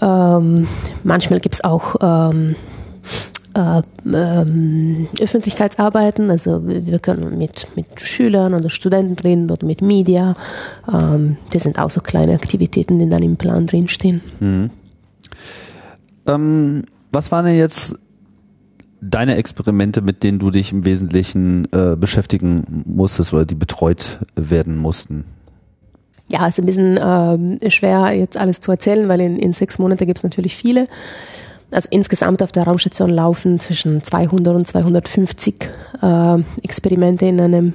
Ähm, manchmal gibt es auch ähm, äh, ähm, Öffentlichkeitsarbeiten, also wir können mit, mit Schülern oder Studenten reden oder mit Media. Ähm, das sind auch so kleine Aktivitäten, die dann im Plan drinstehen. Mhm.
Ähm, was waren denn jetzt deine Experimente, mit denen du dich im Wesentlichen äh, beschäftigen musstest oder die betreut werden mussten?
Ja, ist ein bisschen äh, schwer jetzt alles zu erzählen, weil in, in sechs Monaten gibt es natürlich viele. Also insgesamt auf der Raumstation laufen zwischen 200 und 250 äh, Experimente in einem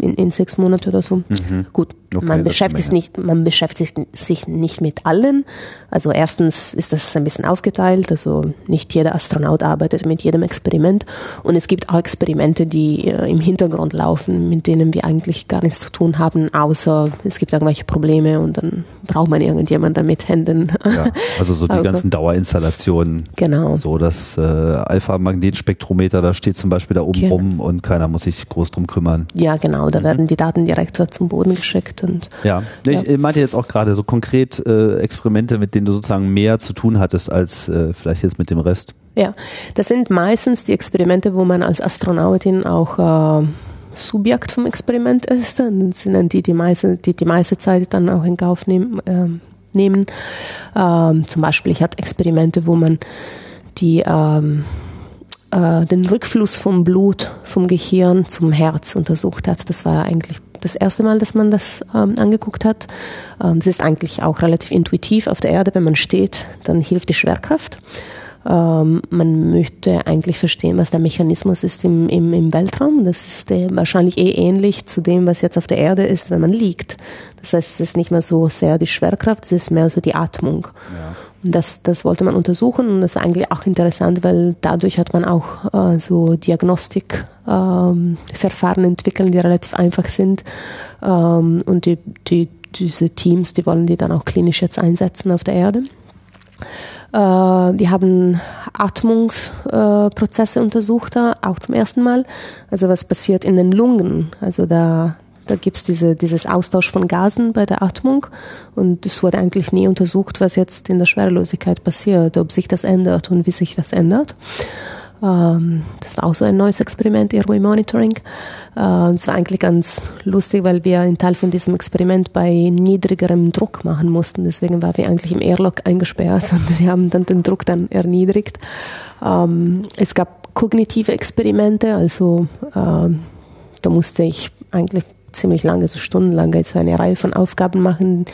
in, in sechs Monaten oder so. Mhm. Gut, okay, man, beschäftigt nicht, man beschäftigt sich nicht mit allen. Also erstens ist das ein bisschen aufgeteilt, also nicht jeder Astronaut arbeitet mit jedem Experiment. Und es gibt auch Experimente, die äh, im Hintergrund laufen, mit denen wir eigentlich gar nichts zu tun haben, außer es gibt irgendwelche Probleme und dann braucht man irgendjemanden mit Händen.
Ja, also so die Aber, ganzen Dauerinstallationen.
Genau.
So das äh, Alpha-Magnetspektrometer, da steht zum Beispiel da oben genau. rum und keiner muss sich groß drum kümmern.
Ja, genau. Da mhm. werden die Daten direkt zum Boden geschickt. Und,
ja, ja. ich meinte jetzt auch gerade so konkret äh, Experimente, mit denen du sozusagen mehr zu tun hattest als äh, vielleicht jetzt mit dem Rest.
Ja, das sind meistens die Experimente, wo man als Astronautin auch äh, Subjekt vom Experiment ist. Das sind dann die, die meiste, die, die meiste Zeit dann auch in Kauf nehmen. Äh, nehmen. Ähm, zum Beispiel, ich hatte Experimente, wo man die ähm, äh, den Rückfluss vom Blut vom Gehirn zum Herz untersucht hat. Das war eigentlich das erste Mal, dass man das ähm, angeguckt hat. Ähm, das ist eigentlich auch relativ intuitiv auf der Erde. Wenn man steht, dann hilft die Schwerkraft. Ähm, man möchte eigentlich verstehen, was der Mechanismus ist im, im, im Weltraum. Das ist äh, wahrscheinlich eh ähnlich zu dem, was jetzt auf der Erde ist, wenn man liegt. Das heißt, es ist nicht mehr so sehr die Schwerkraft, es ist mehr so die Atmung. Ja. Das, das wollte man untersuchen und das ist eigentlich auch interessant, weil dadurch hat man auch äh, so Diagnostikverfahren ähm, entwickelt, die relativ einfach sind. Ähm, und die, die, diese Teams, die wollen die dann auch klinisch jetzt einsetzen auf der Erde. Äh, die haben Atmungsprozesse äh, untersucht, auch zum ersten Mal. Also was passiert in den Lungen. Also da da gibt es diese, dieses Austausch von Gasen bei der Atmung und es wurde eigentlich nie untersucht, was jetzt in der Schwerelosigkeit passiert, ob sich das ändert und wie sich das ändert. Ähm, das war auch so ein neues Experiment, Airway Monitoring. Äh, es war eigentlich ganz lustig, weil wir einen Teil von diesem Experiment bei niedrigerem Druck machen mussten. Deswegen waren wir eigentlich im Airlock eingesperrt und wir haben dann den Druck dann erniedrigt. Ähm, es gab kognitive Experimente, also äh, da musste ich eigentlich ziemlich lange, so stundenlang, so eine Reihe von Aufgaben machen,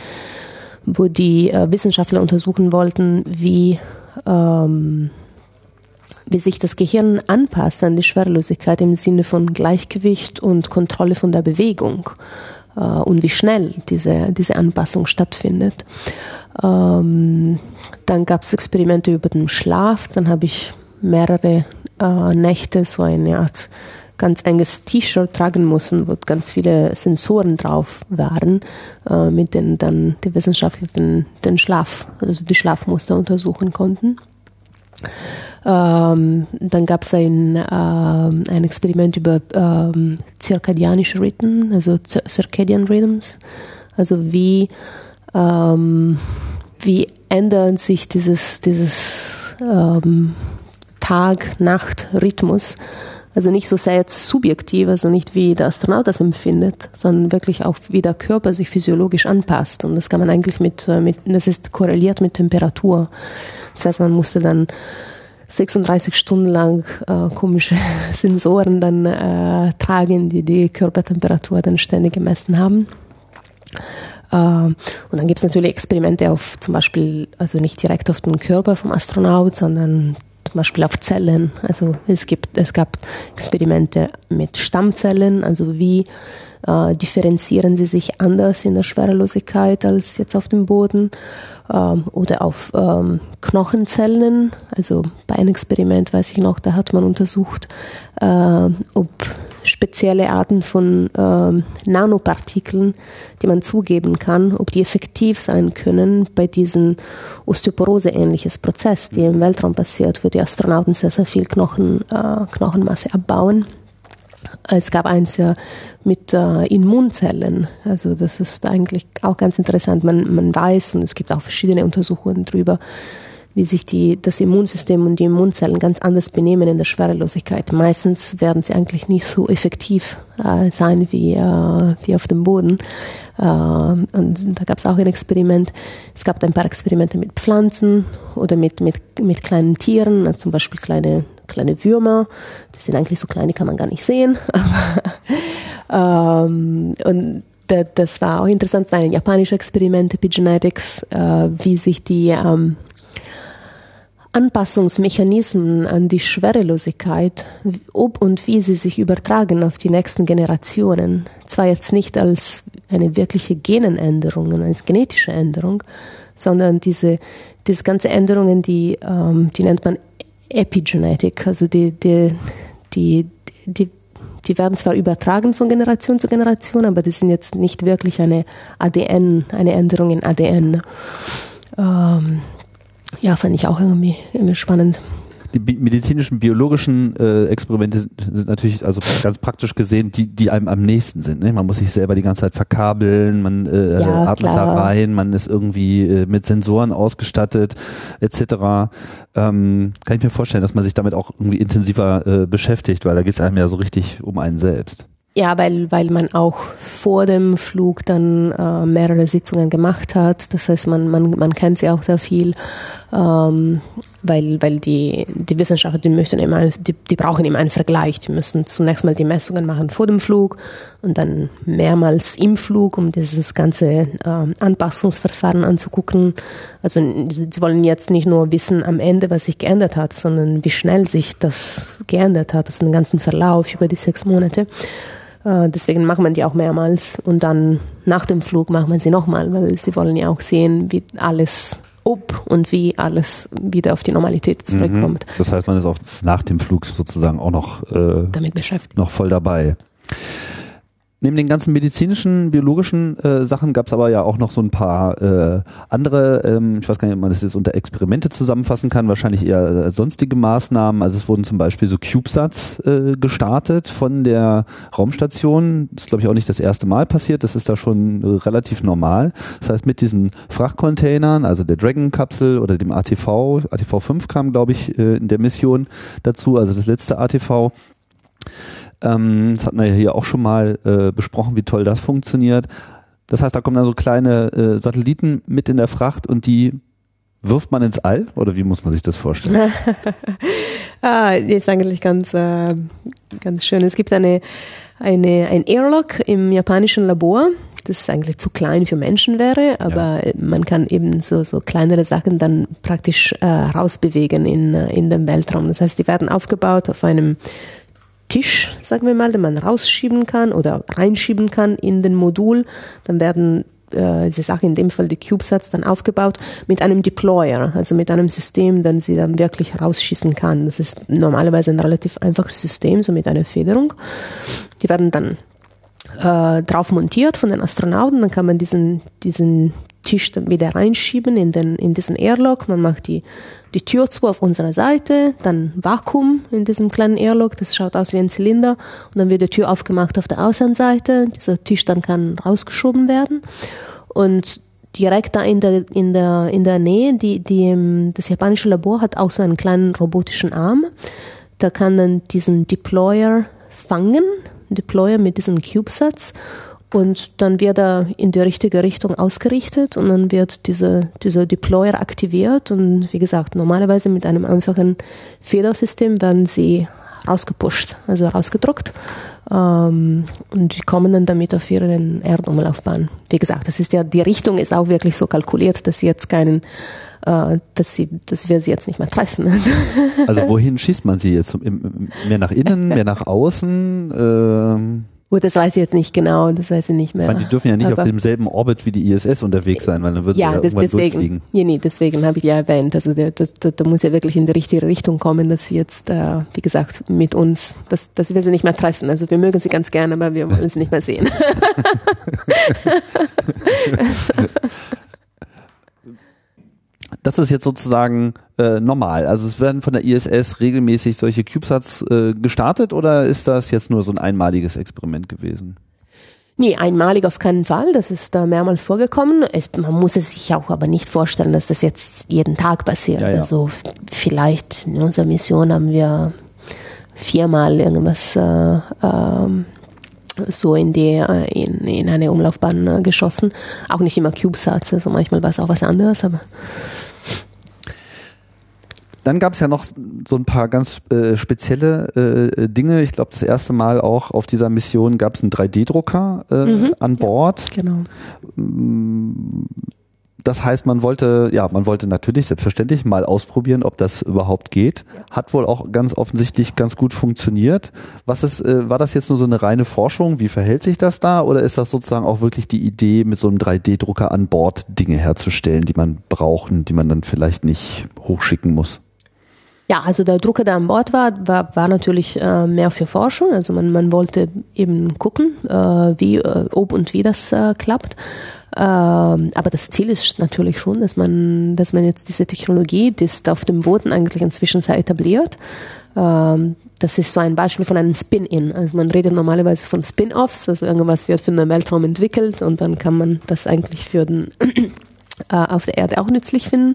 wo die äh, Wissenschaftler untersuchen wollten, wie, ähm, wie sich das Gehirn anpasst an die Schwerelosigkeit im Sinne von Gleichgewicht und Kontrolle von der Bewegung äh, und wie schnell diese, diese Anpassung stattfindet. Ähm, dann gab es Experimente über den Schlaf, dann habe ich mehrere äh, Nächte so eine Art ganz enges T-Shirt tragen mussten, wo ganz viele Sensoren drauf waren, äh, mit denen dann die Wissenschaftler den, den Schlaf, also die Schlafmuster untersuchen konnten. Ähm, dann gab es ein, äh, ein Experiment über ähm, zirkadianische Rhythmen, also Circadian Rhythms, also wie, ähm, wie ändert sich dieses, dieses ähm, Tag-Nacht-Rhythmus also nicht so sehr jetzt subjektiv, also nicht wie der Astronaut das empfindet, sondern wirklich auch wie der Körper sich physiologisch anpasst. Und das kann man eigentlich mit, äh, mit das ist korreliert mit Temperatur. Das heißt, man musste dann 36 Stunden lang äh, komische Sensoren dann äh, tragen, die die Körpertemperatur dann ständig gemessen haben. Äh, und dann gibt es natürlich Experimente auf zum Beispiel, also nicht direkt auf den Körper vom Astronaut, sondern zum Beispiel auf Zellen. Also es gibt, es gab Experimente mit Stammzellen, also wie äh, differenzieren sie sich anders in der Schwerelosigkeit als jetzt auf dem Boden ähm, oder auf ähm, Knochenzellen. Also bei einem Experiment weiß ich noch, da hat man untersucht, äh, ob spezielle Arten von ähm, Nanopartikeln, die man zugeben kann, ob die effektiv sein können bei diesem Osteoporose-ähnliches Prozess, die im Weltraum passiert, wo die Astronauten sehr, sehr viel Knochen, äh, Knochenmasse abbauen. Es gab eins mit äh, Immunzellen. Also das ist eigentlich auch ganz interessant. Man, man weiß und es gibt auch verschiedene Untersuchungen darüber, wie sich die, das Immunsystem und die Immunzellen ganz anders benehmen in der Schwerelosigkeit. Meistens werden sie eigentlich nicht so effektiv äh, sein wie, äh, wie auf dem Boden. Äh, und da gab es auch ein Experiment. Es gab ein paar Experimente mit Pflanzen oder mit, mit, mit kleinen Tieren, also zum Beispiel kleine, kleine Würmer. Die sind eigentlich so klein, die kann man gar nicht sehen. ähm, und das war auch interessant, es war ein japanisches Experiment, Epigenetics, äh, wie sich die ähm, Anpassungsmechanismen an die Schwerelosigkeit, ob und wie sie sich übertragen auf die nächsten Generationen. Zwar jetzt nicht als eine wirkliche Genenänderung, als genetische Änderung, sondern diese, diese ganze Änderungen, die, ähm, die nennt man Epigenetik, also die, die, die, die, die werden zwar übertragen von Generation zu Generation, aber die sind jetzt nicht wirklich eine ADN, eine Änderung in ADN. Ähm, ja, fand ich auch irgendwie, irgendwie spannend.
Die medizinischen, biologischen äh, Experimente sind, sind, natürlich, also ganz praktisch gesehen, die, die einem am nächsten sind. Ne? Man muss sich selber die ganze Zeit verkabeln, man äh, ja, atmet klar. da rein, man ist irgendwie äh, mit Sensoren ausgestattet, etc. Ähm, kann ich mir vorstellen, dass man sich damit auch irgendwie intensiver äh, beschäftigt, weil da geht es einem ja so richtig um einen selbst.
Ja, weil, weil man auch vor dem Flug dann äh, mehrere Sitzungen gemacht hat. Das heißt, man, man, man kennt sie auch sehr viel, ähm, weil, weil die, die Wissenschaftler, die möchten immer, die, die brauchen immer einen Vergleich. Die müssen zunächst mal die Messungen machen vor dem Flug und dann mehrmals im Flug, um dieses ganze äh, Anpassungsverfahren anzugucken. Also sie wollen jetzt nicht nur wissen am Ende, was sich geändert hat, sondern wie schnell sich das geändert hat, also den ganzen Verlauf über die sechs Monate. Äh, deswegen macht man die auch mehrmals und dann nach dem Flug macht man sie nochmal, weil sie wollen ja auch sehen, wie alles ob und wie alles wieder auf die Normalität mhm. zurückkommt.
Das heißt, man ist auch nach dem Flug sozusagen auch noch äh, damit beschäftigt, noch voll dabei. Neben den ganzen medizinischen, biologischen äh, Sachen gab es aber ja auch noch so ein paar äh, andere, ähm, ich weiß gar nicht, ob man das jetzt unter Experimente zusammenfassen kann, wahrscheinlich eher äh, sonstige Maßnahmen. Also es wurden zum Beispiel so CubeSats äh, gestartet von der Raumstation. Das ist, glaube ich, auch nicht das erste Mal passiert, das ist da schon äh, relativ normal. Das heißt, mit diesen Frachtcontainern, also der Dragon-Kapsel oder dem ATV, ATV 5 kam, glaube ich, äh, in der Mission dazu, also das letzte ATV, ähm, das hatten wir ja hier auch schon mal äh, besprochen, wie toll das funktioniert. Das heißt, da kommen dann so kleine äh, Satelliten mit in der Fracht und die wirft man ins All oder wie muss man sich das vorstellen?
ah, ist eigentlich ganz, äh, ganz schön. Es gibt eine, eine, ein Airlock im japanischen Labor. das eigentlich zu klein für Menschen wäre, aber ja. man kann eben so, so kleinere Sachen dann praktisch äh, rausbewegen in, äh, in den Weltraum. Das heißt, die werden aufgebaut auf einem Tisch, sagen wir mal, den man rausschieben kann oder reinschieben kann in den Modul. Dann werden äh, diese Sache, in dem Fall die CubeSats, dann aufgebaut mit einem Deployer, also mit einem System, das sie dann wirklich rausschießen kann. Das ist normalerweise ein relativ einfaches System, so mit einer Federung. Die werden dann äh, drauf montiert von den Astronauten. Dann kann man diesen, diesen Tisch dann wieder reinschieben in, den, in diesen Airlock. Man macht die, die Tür zu auf unserer Seite, dann Vakuum in diesem kleinen Airlock. Das schaut aus wie ein Zylinder. Und dann wird die Tür aufgemacht auf der Außenseite. Dieser Tisch dann kann rausgeschoben werden. Und direkt da in der, in der, in der Nähe, die, die, das japanische Labor hat auch so einen kleinen robotischen Arm. Da kann dann diesen Deployer fangen Deployer mit diesem CubeSats und dann wird er in die richtige Richtung ausgerichtet und dann wird diese, dieser Deployer aktiviert und wie gesagt, normalerweise mit einem einfachen Federsystem werden sie rausgepusht, also rausgedruckt ähm, und die kommen dann damit auf ihren Erdumlaufbahn. Wie gesagt, das ist ja, die Richtung ist auch wirklich so kalkuliert, dass sie jetzt keinen dass, sie, dass wir sie jetzt nicht mehr treffen.
Also, also wohin schießt man sie jetzt? Mehr nach innen, mehr nach außen?
Ähm Gut, das weiß ich jetzt nicht genau, das weiß ich nicht mehr.
Meine, die dürfen ja nicht Aber auf demselben Orbit wie die ISS unterwegs sein, weil dann würden
ja, das, deswegen, ja, nee, deswegen habe ich ja erwähnt. Also da, da, da, muss ja wirklich in die richtige Richtung kommen, dass sie jetzt, äh, wie gesagt, mit uns, dass, dass wir sie nicht mehr treffen. Also wir mögen sie ganz gerne, aber wir wollen sie nicht mehr sehen.
das ist jetzt sozusagen äh, normal. Also es werden von der ISS regelmäßig solche CubeSats äh, gestartet oder ist das jetzt nur so ein einmaliges Experiment gewesen?
Nee, einmalig auf keinen Fall. Das ist da mehrmals vorgekommen. Es, man muss es sich auch aber nicht vorstellen, dass das jetzt jeden Tag passiert. Ja, ja. Also vielleicht in unserer Mission haben wir viermal irgendwas äh, ähm, so in die äh, in, in eine Umlaufbahn äh, geschossen. Auch nicht immer CubeSats, also manchmal war es auch was anderes, aber
dann gab es ja noch so ein paar ganz äh, spezielle äh, Dinge. Ich glaube, das erste Mal auch auf dieser Mission gab es einen 3D-Drucker äh, mhm. an Bord. Ja, genau. Mm, das heißt, man wollte, ja, man wollte natürlich selbstverständlich mal ausprobieren, ob das überhaupt geht. Hat wohl auch ganz offensichtlich ganz gut funktioniert. Was ist, äh, war das jetzt nur so eine reine Forschung? Wie verhält sich das da? Oder ist das sozusagen auch wirklich die Idee, mit so einem 3D-Drucker an Bord Dinge herzustellen, die man braucht und die man dann vielleicht nicht hochschicken muss?
Ja, also der Drucker, der an Bord war, war, war natürlich äh, mehr für Forschung. Also man, man wollte eben gucken, äh, wie, äh, ob und wie das äh, klappt. Ähm, aber das Ziel ist natürlich schon, dass man, dass man jetzt diese Technologie, die ist auf dem Boden eigentlich inzwischen sehr etabliert. Ähm, das ist so ein Beispiel von einem Spin-In. Also man redet normalerweise von Spin-Offs, also irgendwas wird für den Weltraum entwickelt und dann kann man das eigentlich für den auf der Erde auch nützlich finden.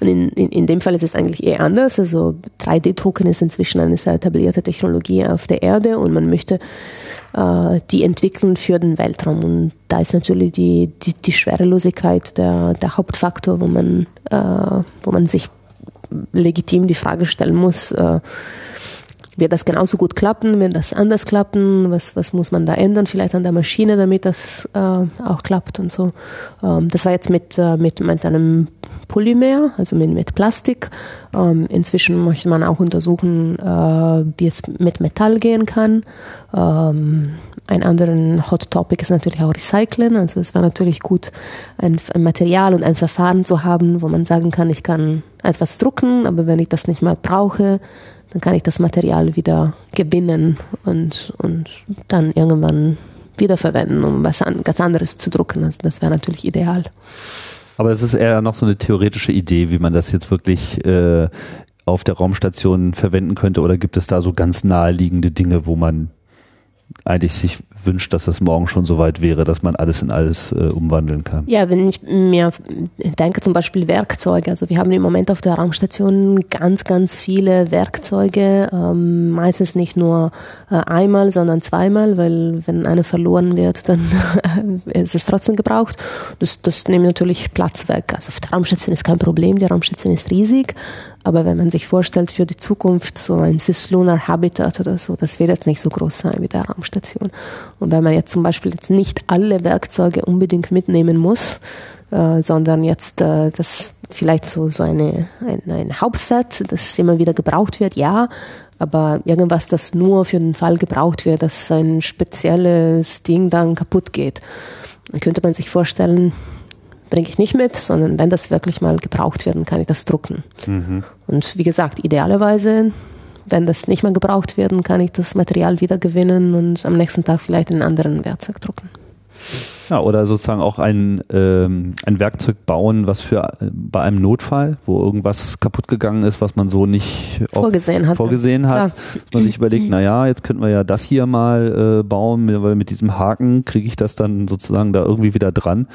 Und in, in, in dem Fall ist es eigentlich eher anders. Also 3D-Drucken ist inzwischen eine sehr etablierte Technologie auf der Erde und man möchte äh, die entwickeln für den Weltraum. Und da ist natürlich die, die, die Schwerelosigkeit der, der Hauptfaktor, wo man, äh, wo man sich legitim die Frage stellen muss, äh, wird das genauso gut klappen, wird das anders klappen, was, was muss man da ändern, vielleicht an der Maschine, damit das äh, auch klappt und so. Ähm, das war jetzt mit, äh, mit, mit einem Polymer, also mit, mit Plastik. Ähm, inzwischen möchte man auch untersuchen, äh, wie es mit Metall gehen kann. Ähm, ein anderer Hot Topic ist natürlich auch Recycling. Also es war natürlich gut, ein, ein Material und ein Verfahren zu haben, wo man sagen kann, ich kann etwas drucken, aber wenn ich das nicht mehr brauche, dann kann ich das Material wieder gewinnen und, und dann irgendwann wiederverwenden, um was an, ganz anderes zu drucken. Also das wäre natürlich ideal.
Aber es ist eher noch so eine theoretische Idee, wie man das jetzt wirklich äh, auf der Raumstation verwenden könnte. Oder gibt es da so ganz naheliegende Dinge, wo man eigentlich sich wünscht, dass das morgen schon so weit wäre, dass man alles in alles äh, umwandeln kann.
Ja, wenn ich mir denke zum Beispiel Werkzeuge, also wir haben im Moment auf der Raumstation ganz, ganz viele Werkzeuge, ähm, meistens nicht nur äh, einmal, sondern zweimal, weil wenn eine verloren wird, dann ist es trotzdem gebraucht. Das, das nimmt natürlich Platz weg. Also auf der Raumstation ist kein Problem, die Raumstation ist riesig, Aber wenn man sich vorstellt, für die Zukunft so ein Cislunar Habitat oder so, das wird jetzt nicht so groß sein wie der Raumstation. Und wenn man jetzt zum Beispiel jetzt nicht alle Werkzeuge unbedingt mitnehmen muss, äh, sondern jetzt äh, das vielleicht so, so eine, ein, ein Hauptset, das immer wieder gebraucht wird, ja, aber irgendwas, das nur für den Fall gebraucht wird, dass ein spezielles Ding dann kaputt geht. Dann könnte man sich vorstellen, bringe ich nicht mit, sondern wenn das wirklich mal gebraucht wird, kann ich das drucken. Mhm. Und wie gesagt, idealerweise, wenn das nicht mehr gebraucht wird, kann ich das Material wieder gewinnen und am nächsten Tag vielleicht einen anderen Werkzeug drucken.
Ja, oder sozusagen auch ein, ähm, ein Werkzeug bauen, was für äh, bei einem Notfall, wo irgendwas kaputt gegangen ist, was man so nicht
vorgesehen hat.
Vorgesehen hat. Dass man sich überlegt, na ja, jetzt könnten wir ja das hier mal äh, bauen, weil mit diesem Haken kriege ich das dann sozusagen da irgendwie wieder dran.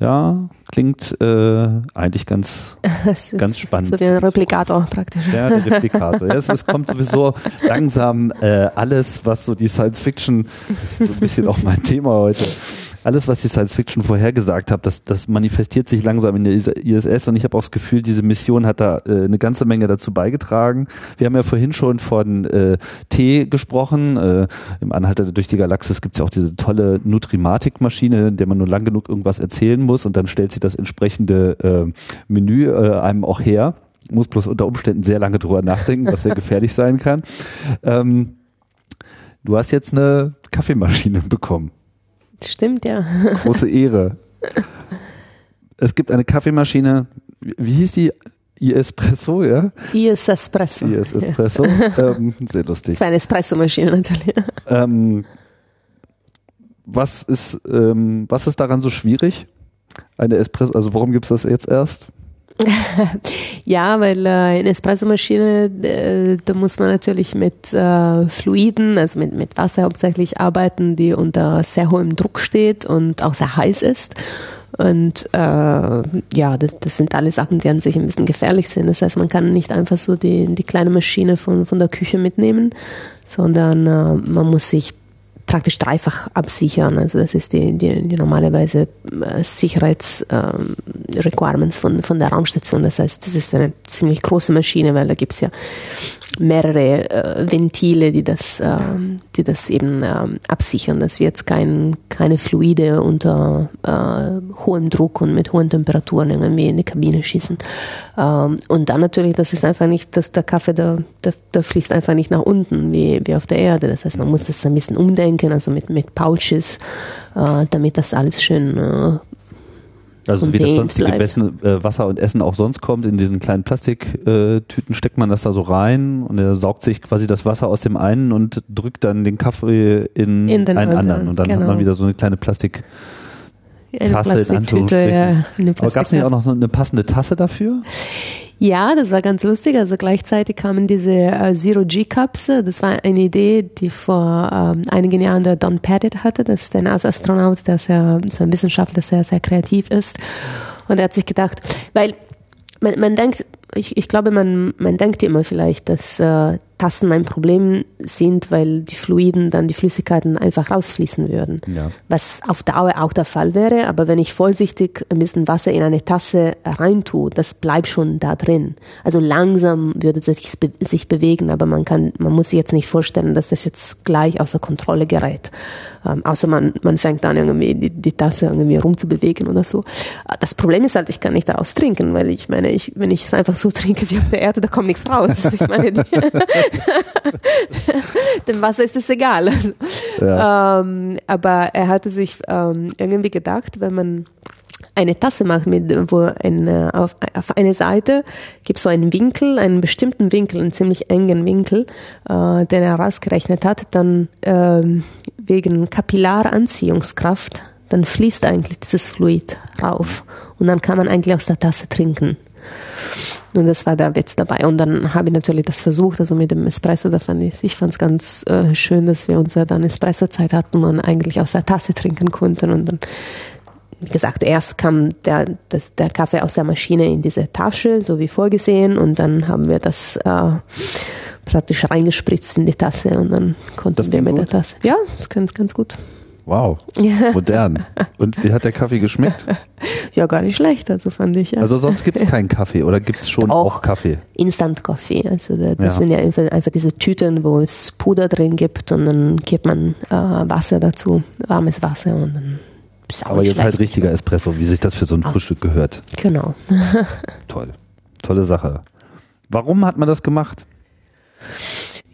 Ja, klingt äh, eigentlich ganz, ganz spannend.
So wie ein Replikator praktisch.
Ja, der Replikator. Ja, es, es kommt sowieso langsam äh, alles, was so die Science Fiction, das ist so ein bisschen auch mein Thema heute, alles, was die Science Fiction vorhergesagt hat, das, das manifestiert sich langsam in der ISS und ich habe auch das Gefühl, diese Mission hat da äh, eine ganze Menge dazu beigetragen. Wir haben ja vorhin schon von äh, T gesprochen. Äh, Im Anhalter durch die Galaxis gibt es ja auch diese tolle Nutrimatik-Maschine, in der man nur lang genug irgendwas erzählen muss und dann stellt sie das entsprechende äh, Menü äh, einem auch her. Muss bloß unter Umständen sehr lange drüber nachdenken, was sehr gefährlich sein kann. Ähm, du hast jetzt eine Kaffeemaschine bekommen.
Stimmt, ja.
Große Ehre. Es gibt eine Kaffeemaschine, wie hieß die? I-Espresso, ja?
I-Espresso.
I-Espresso, ja. ähm, sehr lustig.
Das war eine Espresso-Maschine natürlich.
Ähm, was, ist, ähm, was ist daran so schwierig? Eine Espresso, also warum gibt es das jetzt erst?
ja, weil äh, in Espressomaschine, äh, da muss man natürlich mit äh, Fluiden, also mit, mit Wasser hauptsächlich arbeiten, die unter sehr hohem Druck steht und auch sehr heiß ist. Und äh, ja, das, das sind alle Sachen, die an sich ein bisschen gefährlich sind. Das heißt, man kann nicht einfach so die, die kleine Maschine von, von der Küche mitnehmen, sondern äh, man muss sich praktisch dreifach absichern. Also das ist die, die, die normalerweise äh, Sicherheitsrequirements ähm, von, von der Raumstation. Das heißt, das ist eine ziemlich große Maschine, weil da gibt es ja mehrere äh, Ventile, die das, äh, die das eben äh, absichern, dass wir jetzt kein, keine Fluide unter äh, hohem Druck und mit hohen Temperaturen irgendwie in die Kabine schießen. Ähm, und dann natürlich, das ist einfach nicht, dass der Kaffee, der, der, der fließt einfach nicht nach unten wie, wie auf der Erde. Das heißt, man muss das ein bisschen umdenken, also mit, mit Pouches, äh, damit das alles schön äh,
also wie das sonstige Bessen, äh, Wasser und Essen auch sonst kommt, in diesen kleinen Plastiktüten steckt man das da so rein und er saugt sich quasi das Wasser aus dem einen und drückt dann den Kaffee in, in den einen anderen. Und dann genau. hat man wieder so eine kleine Plastik Tasse in Anführungsstrichen. Ja, Aber gab es nicht auch noch eine passende Tasse dafür?
Ja, das war ganz lustig. Also gleichzeitig kamen diese äh, Zero-G-Cups. Das war eine Idee, die vor ähm, einigen Jahren der Don Pettit hatte. Das ist ein NASA-Astronaut, der sehr, so ein Wissenschaftler, sehr, sehr kreativ ist. Und er hat sich gedacht, weil man, man denkt, ich, ich glaube, man, man denkt immer vielleicht, dass äh, Tassen ein Problem sind, weil die Fluiden dann die Flüssigkeiten einfach rausfließen würden. Ja. Was auf Dauer auch der Fall wäre, aber wenn ich vorsichtig ein bisschen Wasser in eine Tasse reintue, das bleibt schon da drin. Also langsam würde es sich, sich bewegen, aber man kann, man muss sich jetzt nicht vorstellen, dass das jetzt gleich außer Kontrolle gerät. Ähm, außer man, man fängt an, irgendwie die, die Tasse irgendwie rumzubewegen oder so. Das Problem ist halt, ich kann nicht daraus trinken, weil ich meine, ich, wenn ich es einfach so trinke wie auf der Erde, da kommt nichts raus. Ich meine, die, dem Wasser ist es egal. Ja. ähm, aber er hatte sich ähm, irgendwie gedacht, wenn man eine Tasse macht, mit, wo ein, auf, auf einer Seite gibt es so einen Winkel, einen bestimmten Winkel, einen ziemlich engen Winkel, äh, den er rausgerechnet hat, dann äh, wegen Kapillaranziehungskraft, dann fließt eigentlich dieses Fluid rauf und dann kann man eigentlich aus der Tasse trinken. Und das war der Witz dabei. Und dann habe ich natürlich das versucht, also mit dem Espresso, da fand ich, ich fand es ganz äh, schön, dass wir uns ja dann Espresso-Zeit hatten und eigentlich aus der Tasse trinken konnten. Und dann, wie gesagt, erst kam der, das, der Kaffee aus der Maschine in diese Tasche, so wie vorgesehen, und dann haben wir das äh, praktisch reingespritzt in die Tasse und dann konnten das wir mit gut. der Tasse. Ja, das können es ganz gut.
Wow, modern. Und wie hat der Kaffee geschmeckt?
Ja, gar nicht schlecht, also fand ich. Ja.
Also sonst gibt es keinen Kaffee oder gibt es schon auch, auch Kaffee?
Instant-Kaffee. Also das ja. sind ja einfach, einfach, diese Tüten, wo es Puder drin gibt und dann gibt man äh, Wasser dazu, warmes Wasser und dann
Aber jetzt halt richtiger Espresso, wie sich das für so ein ah. Frühstück gehört.
Genau.
Toll. Tolle Sache. Warum hat man das gemacht?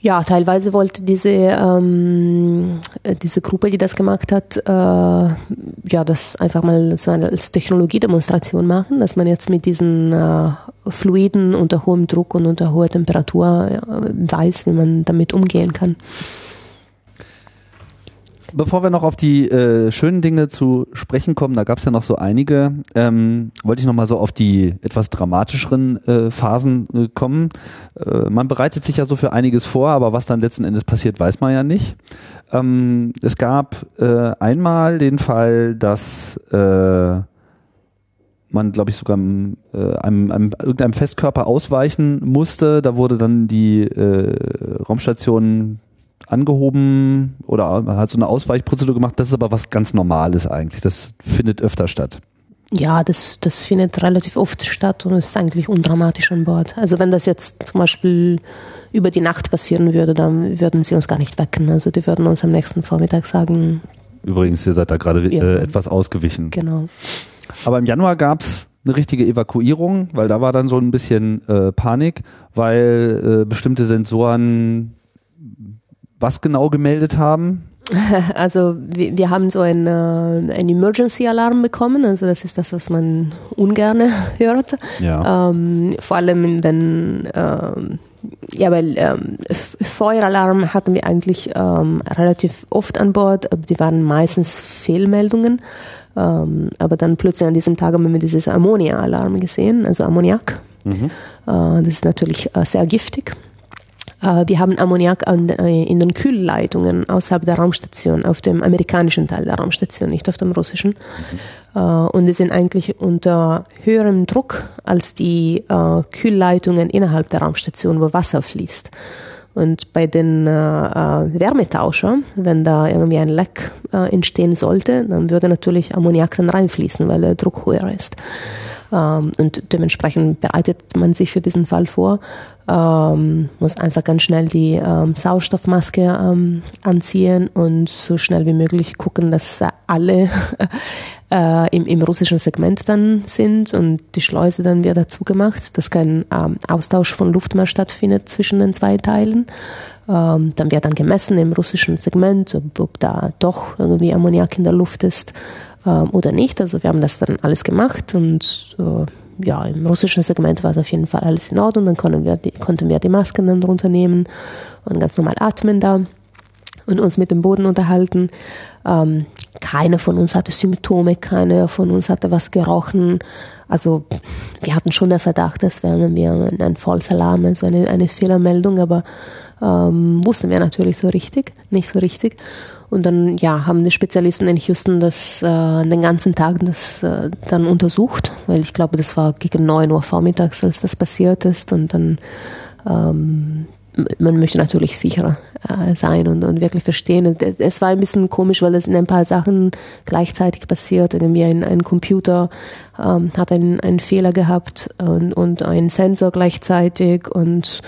Ja, teilweise wollte diese, ähm, diese Gruppe, die das gemacht hat, äh, ja, das einfach mal so als Technologiedemonstration machen, dass man jetzt mit diesen äh, Fluiden unter hohem Druck und unter hoher Temperatur äh, weiß, wie man damit umgehen kann
bevor wir noch auf die äh, schönen Dinge zu sprechen kommen, da gab es ja noch so einige, ähm, wollte ich noch mal so auf die etwas dramatischeren äh, Phasen äh, kommen. Äh, man bereitet sich ja so für einiges vor, aber was dann letzten Endes passiert, weiß man ja nicht. Ähm, es gab äh, einmal den Fall, dass äh, man, glaube ich, sogar einem, äh, einem, einem, irgendeinem Festkörper ausweichen musste. Da wurde dann die äh, Raumstation angehoben oder hat so eine Ausweichprozedur gemacht. Das ist aber was ganz Normales eigentlich. Das findet öfter statt.
Ja, das, das findet relativ oft statt und ist eigentlich undramatisch an Bord. Also wenn das jetzt zum Beispiel über die Nacht passieren würde, dann würden sie uns gar nicht wecken. Also die würden uns am nächsten Vormittag sagen.
Übrigens, ihr seid da gerade äh, etwas ausgewichen.
Genau.
Aber im Januar gab es eine richtige Evakuierung, weil da war dann so ein bisschen äh, Panik, weil äh, bestimmte Sensoren was genau gemeldet haben?
Also wir, wir haben so einen, äh, einen Emergency-Alarm bekommen, also das ist das, was man ungern hört. Ja. Ähm, vor allem wenn ähm, ja, weil ähm, Feueralarm hatten wir eigentlich ähm, relativ oft an Bord, aber die waren meistens Fehlmeldungen. Ähm, aber dann plötzlich an diesem Tag haben wir dieses Ammonia-Alarm gesehen, also Ammoniak. Mhm. Äh, das ist natürlich äh, sehr giftig. Äh, wir haben Ammoniak an, äh, in den Kühlleitungen außerhalb der Raumstation, auf dem amerikanischen Teil der Raumstation, nicht auf dem russischen. Mhm. Und die sind eigentlich unter höherem Druck als die Kühlleitungen innerhalb der Raumstation, wo Wasser fließt. Und bei den äh, Wärmetauscher, wenn da irgendwie ein Leck äh, entstehen sollte, dann würde natürlich Ammoniak dann reinfließen, weil der Druck höher ist. Ähm, und dementsprechend bereitet man sich für diesen Fall vor, ähm, muss einfach ganz schnell die ähm, Sauerstoffmaske ähm, anziehen und so schnell wie möglich gucken, dass alle äh, im, im russischen Segment dann sind und die Schleuse dann wird dazu gemacht, dass kein ähm, Austausch von Luft mehr stattfindet zwischen den zwei Teilen. Ähm, dann wird dann gemessen im russischen Segment, ob, ob da doch irgendwie Ammoniak in der Luft ist ähm, oder nicht. Also wir haben das dann alles gemacht und äh, ja, im russischen Segment war es auf jeden Fall alles in Ordnung. Dann konnten wir die, konnten wir die Masken dann drunter nehmen und ganz normal atmen da und uns mit dem Boden unterhalten. Ähm, keiner von uns hatte Symptome, keiner von uns hatte was gerochen. Also wir hatten schon den Verdacht, das wäre irgendwie ein, ein False Alarm, also eine, eine Fehlermeldung, aber ähm, wussten wir natürlich so richtig, nicht so richtig. Und dann ja, haben die Spezialisten in Houston das äh, den ganzen Tag das äh, dann untersucht, weil ich glaube, das war gegen 9 Uhr vormittags, als das passiert ist. Und dann ähm, man möchte natürlich sicherer äh, sein und, und wirklich verstehen. Es, es, war ein bisschen komisch, weil es in ein paar Sachen gleichzeitig passiert. Irgendwie ein, ein Computer ähm, hat einen, einen Fehler gehabt und, und ein Sensor gleichzeitig und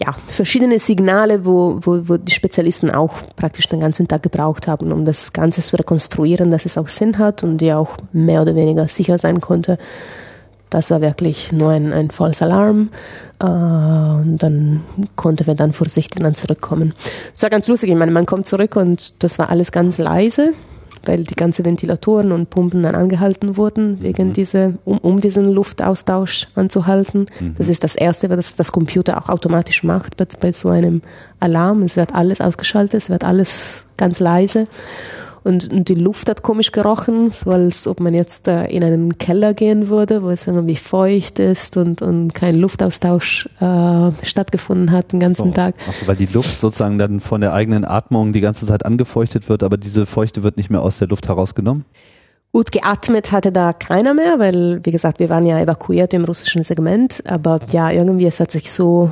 ja, verschiedene Signale, wo, wo, wo die Spezialisten auch praktisch den ganzen Tag gebraucht haben, um das Ganze zu rekonstruieren, dass es auch Sinn hat und die auch mehr oder weniger sicher sein konnte. Das war wirklich nur ein, ein False Alarm. Äh, und dann konnten wir dann vorsichtig dann zurückkommen. Das war ganz lustig. Ich meine, man kommt zurück und das war alles ganz leise weil die ganzen Ventilatoren und Pumpen dann angehalten wurden, wegen mhm. diese, um, um diesen Luftaustausch anzuhalten. Mhm. Das ist das Erste, was das Computer auch automatisch macht bei, bei so einem Alarm. Es wird alles ausgeschaltet, es wird alles ganz leise. Und, und, die Luft hat komisch gerochen, so als ob man jetzt äh, in einen Keller gehen würde, wo es irgendwie feucht ist und, und kein Luftaustausch äh, stattgefunden hat den ganzen so. Tag.
Achso, weil die Luft sozusagen dann von der eigenen Atmung die ganze Zeit angefeuchtet wird, aber diese Feuchte wird nicht mehr aus der Luft herausgenommen?
Gut geatmet hatte da keiner mehr, weil, wie gesagt, wir waren ja evakuiert im russischen Segment, aber ja, irgendwie es hat sich so,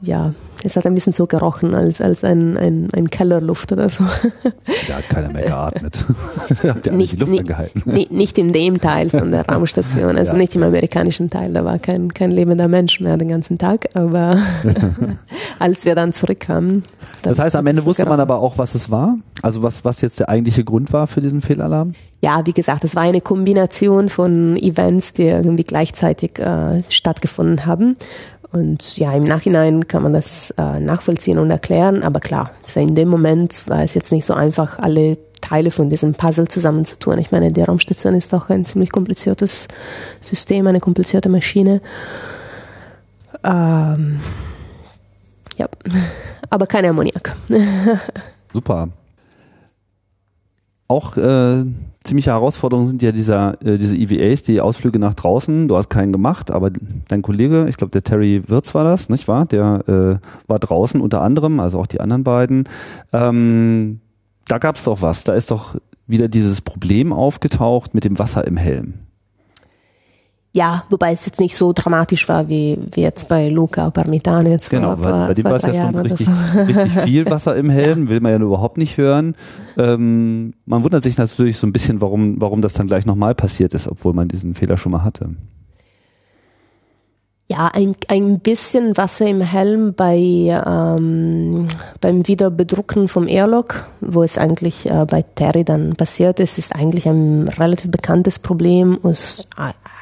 ja, es hat ein bisschen so gerochen als, als ein, ein, ein Kellerluft oder so.
Da hat keiner mehr geatmet. Habt ihr nicht, die Luft
nicht,
angehalten?
Nicht in dem Teil von der Raumstation, also ja. nicht im amerikanischen Teil, da war kein, kein lebender Mensch mehr den ganzen Tag, aber als wir dann zurückkamen.
Das heißt, am Ende wusste man aber auch, was es war? Also was, was jetzt der eigentliche Grund war für diesen Fehlalarm?
Ja, wie gesagt, es war eine Kombination von Events, die irgendwie gleichzeitig äh, stattgefunden haben. Und ja, im Nachhinein kann man das äh, nachvollziehen und erklären, aber klar, in dem Moment war es jetzt nicht so einfach, alle Teile von diesem Puzzle zusammenzutun. Ich meine, die Raumstation ist doch ein ziemlich kompliziertes System, eine komplizierte Maschine. Ähm, ja, aber kein Ammoniak.
Super. Auch äh, ziemliche Herausforderung sind ja dieser, äh, diese EVAs, die Ausflüge nach draußen. Du hast keinen gemacht, aber dein Kollege, ich glaube der Terry Wirtz war das, nicht wahr? Der äh, war draußen unter anderem, also auch die anderen beiden. Ähm, da gab es doch was. Da ist doch wieder dieses Problem aufgetaucht mit dem Wasser im Helm.
Ja, wobei es jetzt nicht so dramatisch war wie, wie jetzt bei Luca Parmitano jetzt
Genau, vor, bei, bei dem war es ja schon richtig, so. richtig viel Wasser im Helm, ja. will man ja überhaupt nicht hören. Ähm, man wundert sich natürlich so ein bisschen, warum, warum das dann gleich nochmal passiert ist, obwohl man diesen Fehler schon mal hatte.
Ja, ein, ein bisschen Wasser im Helm bei, ähm, beim Wiederbedrucken vom Airlock, wo es eigentlich äh, bei Terry dann passiert ist, ist eigentlich ein relativ bekanntes Problem und ist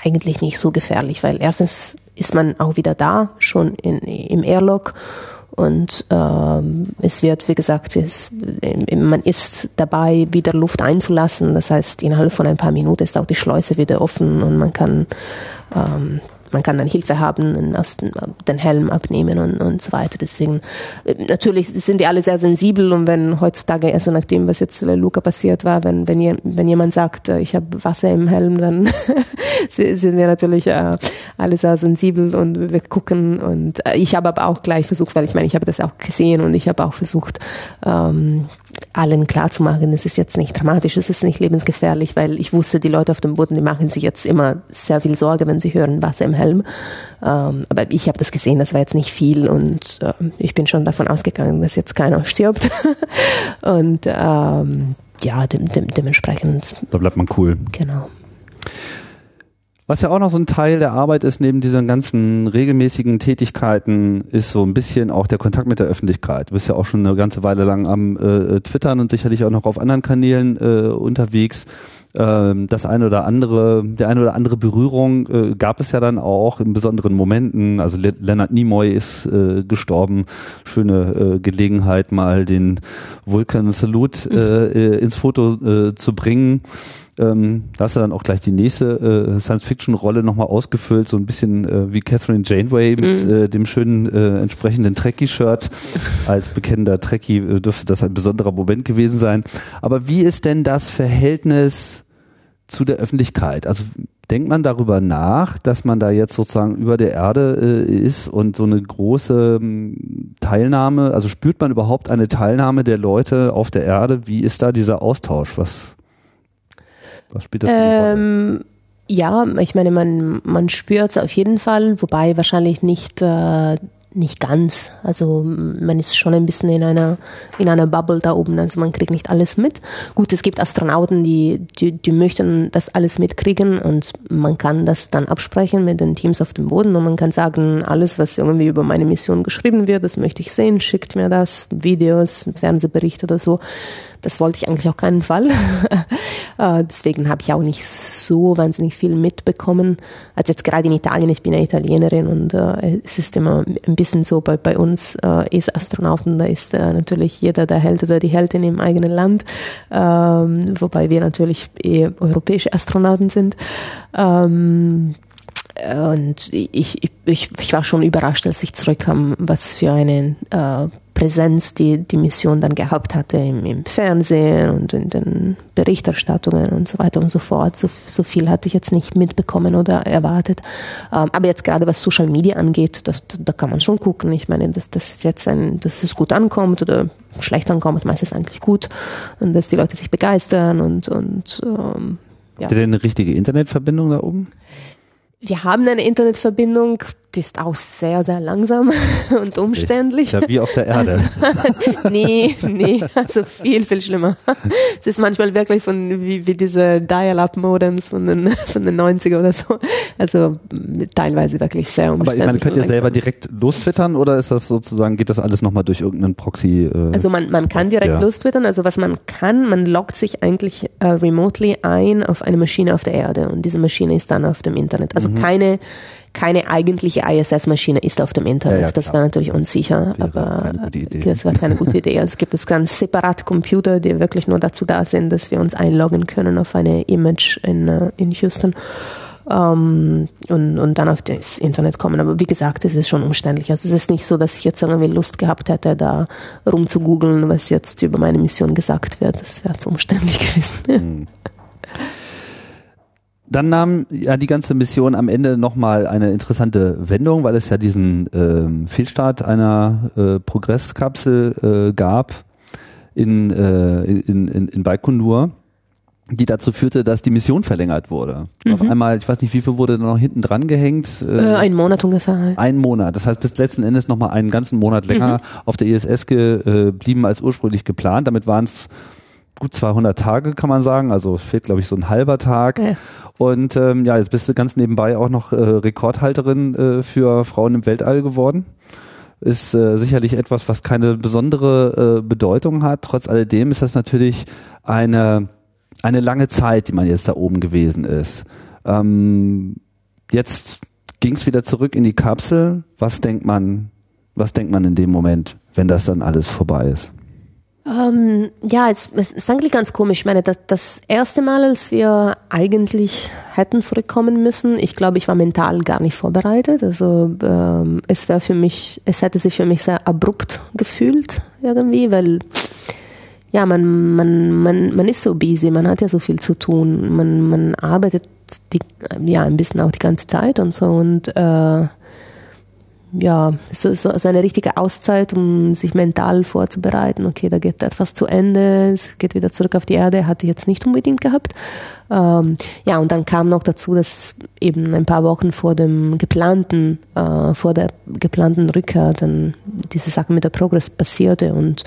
eigentlich nicht so gefährlich, weil erstens ist man auch wieder da, schon in, im Airlock und ähm, es wird, wie gesagt, es, man ist dabei, wieder Luft einzulassen. Das heißt, innerhalb von ein paar Minuten ist auch die Schleuse wieder offen und man kann ähm, man kann dann Hilfe haben, den Helm abnehmen und, und so weiter. Deswegen, äh, natürlich sind die alle sehr sensibel und wenn heutzutage, also nach dem, was jetzt Luca passiert war, wenn, wenn, ihr, wenn jemand sagt, äh, ich habe Wasser im Helm, dann sind wir natürlich äh, alle sehr sensibel und wir gucken und äh, ich habe aber auch gleich versucht, weil ich meine, ich habe das auch gesehen und ich habe auch versucht, ähm, allen klarzumachen, es ist jetzt nicht dramatisch, es ist nicht lebensgefährlich, weil ich wusste, die Leute auf dem Boden, die machen sich jetzt immer sehr viel Sorge, wenn sie hören Wasser im Helm. Ähm, aber ich habe das gesehen, das war jetzt nicht viel und äh, ich bin schon davon ausgegangen, dass jetzt keiner stirbt. und ähm, ja, de de dementsprechend.
Da bleibt man cool.
Genau.
Was ja auch noch so ein Teil der Arbeit ist, neben diesen ganzen regelmäßigen Tätigkeiten, ist so ein bisschen auch der Kontakt mit der Öffentlichkeit. Du bist ja auch schon eine ganze Weile lang am äh, Twittern und sicherlich auch noch auf anderen Kanälen äh, unterwegs. Ähm, das eine oder andere, der eine oder andere Berührung äh, gab es ja dann auch in besonderen Momenten. Also Le Leonard Nimoy ist äh, gestorben. Schöne äh, Gelegenheit, mal den Vulcan Salute äh, äh, ins Foto äh, zu bringen. Ähm, da hast du dann auch gleich die nächste äh, Science-Fiction-Rolle nochmal ausgefüllt, so ein bisschen äh, wie Catherine Janeway mit mm. äh, dem schönen äh, entsprechenden Trekkie-Shirt. Als bekennender Trekkie äh, dürfte das ein besonderer Moment gewesen sein. Aber wie ist denn das Verhältnis zu der Öffentlichkeit? Also denkt man darüber nach, dass man da jetzt sozusagen über der Erde äh, ist und so eine große ähm, Teilnahme, also spürt man überhaupt eine Teilnahme der Leute auf der Erde? Wie ist da dieser Austausch? Was was spielt das ähm,
Ja, ich meine, man, man spürt es auf jeden Fall, wobei wahrscheinlich nicht, äh, nicht ganz. Also man ist schon ein bisschen in einer, in einer Bubble da oben, also man kriegt nicht alles mit. Gut, es gibt Astronauten, die, die, die möchten das alles mitkriegen und man kann das dann absprechen mit den Teams auf dem Boden und man kann sagen, alles, was irgendwie über meine Mission geschrieben wird, das möchte ich sehen, schickt mir das, Videos, Fernsehberichte oder so. Das wollte ich eigentlich auf keinen Fall. Äh, deswegen habe ich auch nicht so wahnsinnig viel mitbekommen. Als jetzt gerade in Italien, ich bin ja Italienerin und äh, es ist immer ein bisschen so bei, bei uns äh, ESA-Astronauten, da ist äh, natürlich jeder der Held oder die Heldin im eigenen Land, ähm, wobei wir natürlich eher europäische Astronauten sind. Ähm, und ich, ich, ich, war schon überrascht, als ich zurückkam, was für eine äh, Präsenz die die Mission dann gehabt hatte im, im, Fernsehen und in den Berichterstattungen und so weiter und so fort. So, so viel hatte ich jetzt nicht mitbekommen oder erwartet. Ähm, aber jetzt gerade was Social Media angeht, das, da kann man schon gucken. Ich meine, dass das jetzt ein, dass es gut ankommt oder schlecht ankommt, meistens eigentlich gut und dass die Leute sich begeistern und, und
ähm, ja. Habt ihr denn eine richtige Internetverbindung da oben?
Wir haben eine Internetverbindung, die ist auch sehr, sehr langsam und umständlich.
Ja, wie auf der Erde.
Also, nee, nee, also viel, viel schlimmer. Es ist manchmal wirklich von, wie, wie diese Dial-Up-Modems von den, von den 90er oder so. Also teilweise wirklich sehr umständlich.
Aber ich meine, könnt ihr selber direkt lostwittern oder ist das sozusagen, geht das alles nochmal durch irgendeinen Proxy?
Äh, also man, man kann direkt ja. lostwittern, also was man kann, man loggt sich eigentlich äh, remotely ein auf eine Maschine auf der Erde und diese Maschine ist dann auf dem Internet. Also mhm. keine keine eigentliche ISS-Maschine ist auf dem Internet. Ja, ja, das wäre natürlich unsicher, wäre aber das wäre keine gute Idee. Also es gibt es ganz separat Computer, die wirklich nur dazu da sind, dass wir uns einloggen können auf eine Image in, äh, in Houston. Um, ähm, und, und dann auf das Internet kommen. Aber wie gesagt, es ist schon umständlich. Also es ist nicht so, dass ich jetzt irgendwie Lust gehabt hätte, da rumzugoogeln, was jetzt über meine Mission gesagt wird. Das wäre zu umständlich gewesen. Mhm
dann nahm ja die ganze Mission am Ende nochmal eine interessante Wendung, weil es ja diesen ähm, Fehlstart einer äh, Progresskapsel äh, gab in, äh, in, in, in Baikonur, die dazu führte, dass die Mission verlängert wurde. Mhm. Auf einmal, ich weiß nicht, wie viel wurde da noch hinten dran gehängt?
Äh, ein Monat ungefähr.
Ein Monat. Das heißt, bis letzten Endes nochmal einen ganzen Monat länger mhm. auf der ISS geblieben als ursprünglich geplant. Damit waren es gut 200 Tage, kann man sagen. Also fehlt, glaube ich, so ein halber Tag. Ja. Und ähm, ja, jetzt bist du ganz nebenbei auch noch äh, Rekordhalterin äh, für Frauen im Weltall geworden. Ist äh, sicherlich etwas, was keine besondere äh, Bedeutung hat. Trotz alledem ist das natürlich eine, eine lange Zeit, die man jetzt da oben gewesen ist. Ähm, jetzt ging es wieder zurück in die Kapsel. Was denkt man, was denkt man in dem Moment, wenn das dann alles vorbei ist?
Ähm, ja, es, es ist eigentlich ganz komisch. Ich meine, das, das erste Mal, als wir eigentlich hätten zurückkommen müssen, ich glaube, ich war mental gar nicht vorbereitet. Also ähm, es wäre für mich, es hätte sich für mich sehr abrupt gefühlt irgendwie, weil ja, man, man, man, man ist so busy, man hat ja so viel zu tun, man, man arbeitet die, ja ein bisschen auch die ganze Zeit und so und äh, ja, so, so, so eine richtige Auszeit, um sich mental vorzubereiten. Okay, da geht etwas zu Ende, es geht wieder zurück auf die Erde, hatte ich jetzt nicht unbedingt gehabt. Ähm, ja, und dann kam noch dazu, dass eben ein paar Wochen vor dem geplanten, äh, vor der geplanten Rückkehr dann diese Sache mit der Progress passierte und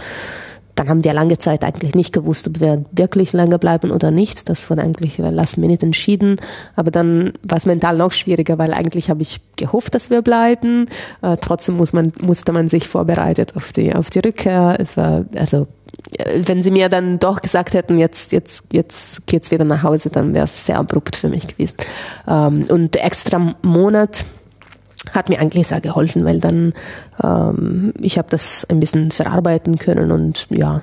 dann haben wir lange Zeit eigentlich nicht gewusst, ob wir wirklich länger bleiben oder nicht. Das wurde eigentlich last minute entschieden. Aber dann war es mental noch schwieriger, weil eigentlich habe ich gehofft, dass wir bleiben. Äh, trotzdem muss man, musste man sich vorbereitet auf die, auf die Rückkehr. Es war, also, äh, wenn sie mir dann doch gesagt hätten, jetzt, jetzt, jetzt geht's wieder nach Hause, dann wäre es sehr abrupt für mich gewesen. Ähm, und extra Monat, hat mir eigentlich sehr geholfen, weil dann ähm, ich habe das ein bisschen verarbeiten können und ja,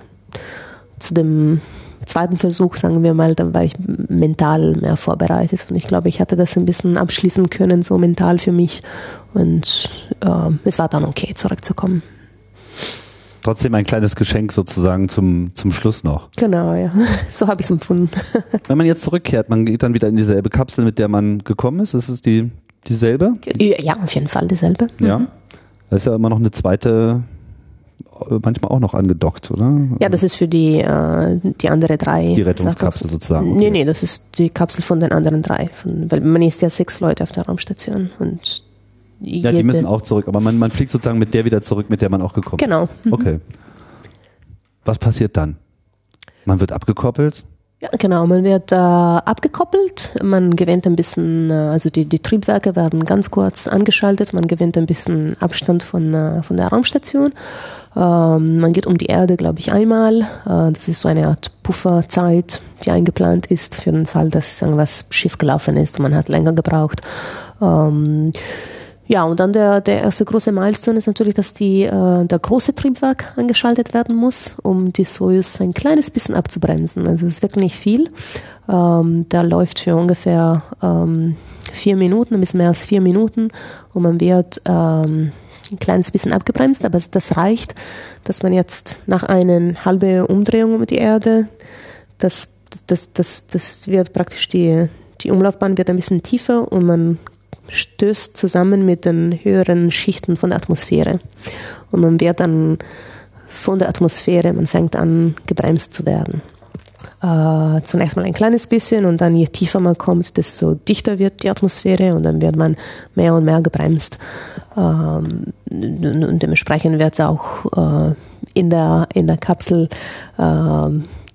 zu dem zweiten Versuch, sagen wir mal, dann war ich mental mehr vorbereitet und ich glaube, ich hatte das ein bisschen abschließen können, so mental für mich und äh, es war dann okay, zurückzukommen.
Trotzdem ein kleines Geschenk sozusagen zum, zum Schluss noch.
Genau, ja. So habe ich es empfunden.
Wenn man jetzt zurückkehrt, man geht dann wieder in dieselbe Kapsel, mit der man gekommen ist. Ist es die dieselbe?
Ja, auf jeden Fall dieselbe.
Ja. Mhm. Da ist ja immer noch eine zweite, manchmal auch noch angedockt, oder?
Ja, das ist für die, äh, die andere drei.
Die Rettungskapsel sozusagen.
Okay. Nee, nee, das ist die Kapsel von den anderen drei. Von, weil man ist ja sechs Leute auf der Raumstation und
ja, die müssen auch zurück, aber man, man fliegt sozusagen mit der wieder zurück, mit der man auch gekommen ist.
Genau.
Mhm. Okay. Was passiert dann? Man wird abgekoppelt?
Ja, genau. Man wird äh, abgekoppelt, man gewinnt ein bisschen, äh, also die, die Triebwerke werden ganz kurz angeschaltet, man gewinnt ein bisschen Abstand von, äh, von der Raumstation. Ähm, man geht um die Erde, glaube ich, einmal. Äh, das ist so eine Art Pufferzeit, die eingeplant ist für den Fall, dass irgendwas schief gelaufen ist und man hat länger gebraucht. Ähm, ja, und dann der, der erste große Milestone ist natürlich, dass die, äh, der große Triebwerk angeschaltet werden muss, um die Soyuz ein kleines bisschen abzubremsen. Also es ist wirklich nicht viel. Ähm, der läuft für ungefähr ähm, vier Minuten, ein bisschen mehr als vier Minuten und man wird ähm, ein kleines bisschen abgebremst, aber das reicht, dass man jetzt nach einer halben Umdrehung um die Erde, das, das, das, das wird praktisch die, die Umlaufbahn wird ein bisschen tiefer und man stößt zusammen mit den höheren Schichten von der Atmosphäre. Und man wird dann von der Atmosphäre, man fängt an, gebremst zu werden. Äh, zunächst mal ein kleines bisschen und dann je tiefer man kommt, desto dichter wird die Atmosphäre und dann wird man mehr und mehr gebremst. Ähm, und dementsprechend wird es auch äh, in, der, in der Kapsel äh,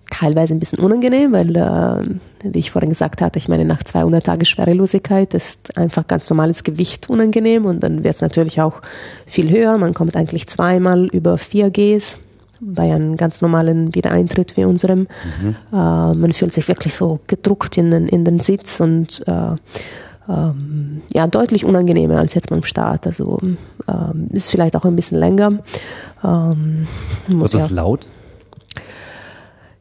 teilweise ein bisschen unangenehm, weil, äh, wie ich vorhin gesagt hatte, ich meine, nach 200 Tagen Schwerelosigkeit ist einfach ganz normales Gewicht unangenehm und dann wird es natürlich auch viel höher. Man kommt eigentlich zweimal über 4 Gs bei einem ganz normalen Wiedereintritt wie unserem. Mhm. Äh, man fühlt sich wirklich so gedruckt in den, in den Sitz und äh, ähm, ja, deutlich unangenehmer als jetzt beim Start. Also ähm, ist vielleicht auch ein bisschen länger. Ähm,
Was ist ja, laut?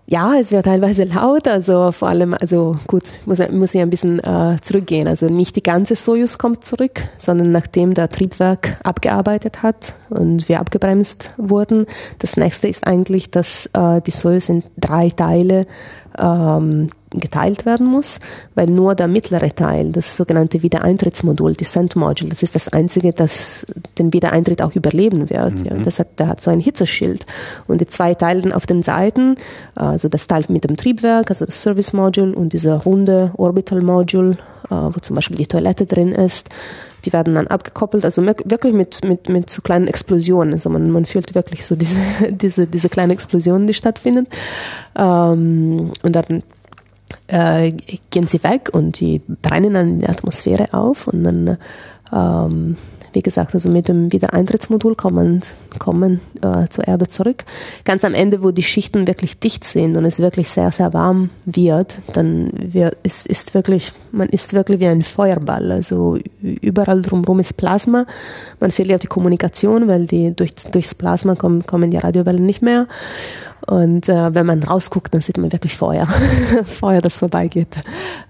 Ja, es wird teilweise laut, also vor allem, also gut, muss, muss ich ein bisschen äh, zurückgehen. Also nicht die ganze Sojus kommt zurück, sondern nachdem der Triebwerk abgearbeitet hat und wir abgebremst wurden. Das nächste ist eigentlich, dass äh, die Sojus in drei Teile ähm, geteilt werden muss, weil nur der mittlere Teil, das sogenannte Wiedereintrittsmodul, Descent Module, das ist das einzige, das den Wiedereintritt auch überleben wird. Mhm. Ja. Das hat, der hat so ein Hitzeschild. Und die zwei Teile auf den Seiten, also das Teil mit dem Triebwerk, also das Service Module und dieser runde Orbital Module, äh, wo zum Beispiel die Toilette drin ist, die werden dann abgekoppelt, also wirklich mit, mit, mit so kleinen Explosionen. Also man, man fühlt wirklich so diese, diese, diese kleinen Explosionen, die stattfinden. Ähm, und dann äh, gehen sie weg und die brennen dann in die Atmosphäre auf und dann ähm, wie gesagt, also mit dem Wiedereintrittsmodul kommen, kommen äh, zur Erde zurück. Ganz am Ende, wo die Schichten wirklich dicht sind und es wirklich sehr, sehr warm wird, dann wird, ist, ist wirklich, man ist wirklich wie ein Feuerball. Also überall drumherum ist Plasma. Man verliert die Kommunikation, weil die durch, durchs Plasma kommen, kommen die Radiowellen nicht mehr. Und äh, wenn man rausguckt, dann sieht man wirklich Feuer. Feuer, das vorbeigeht.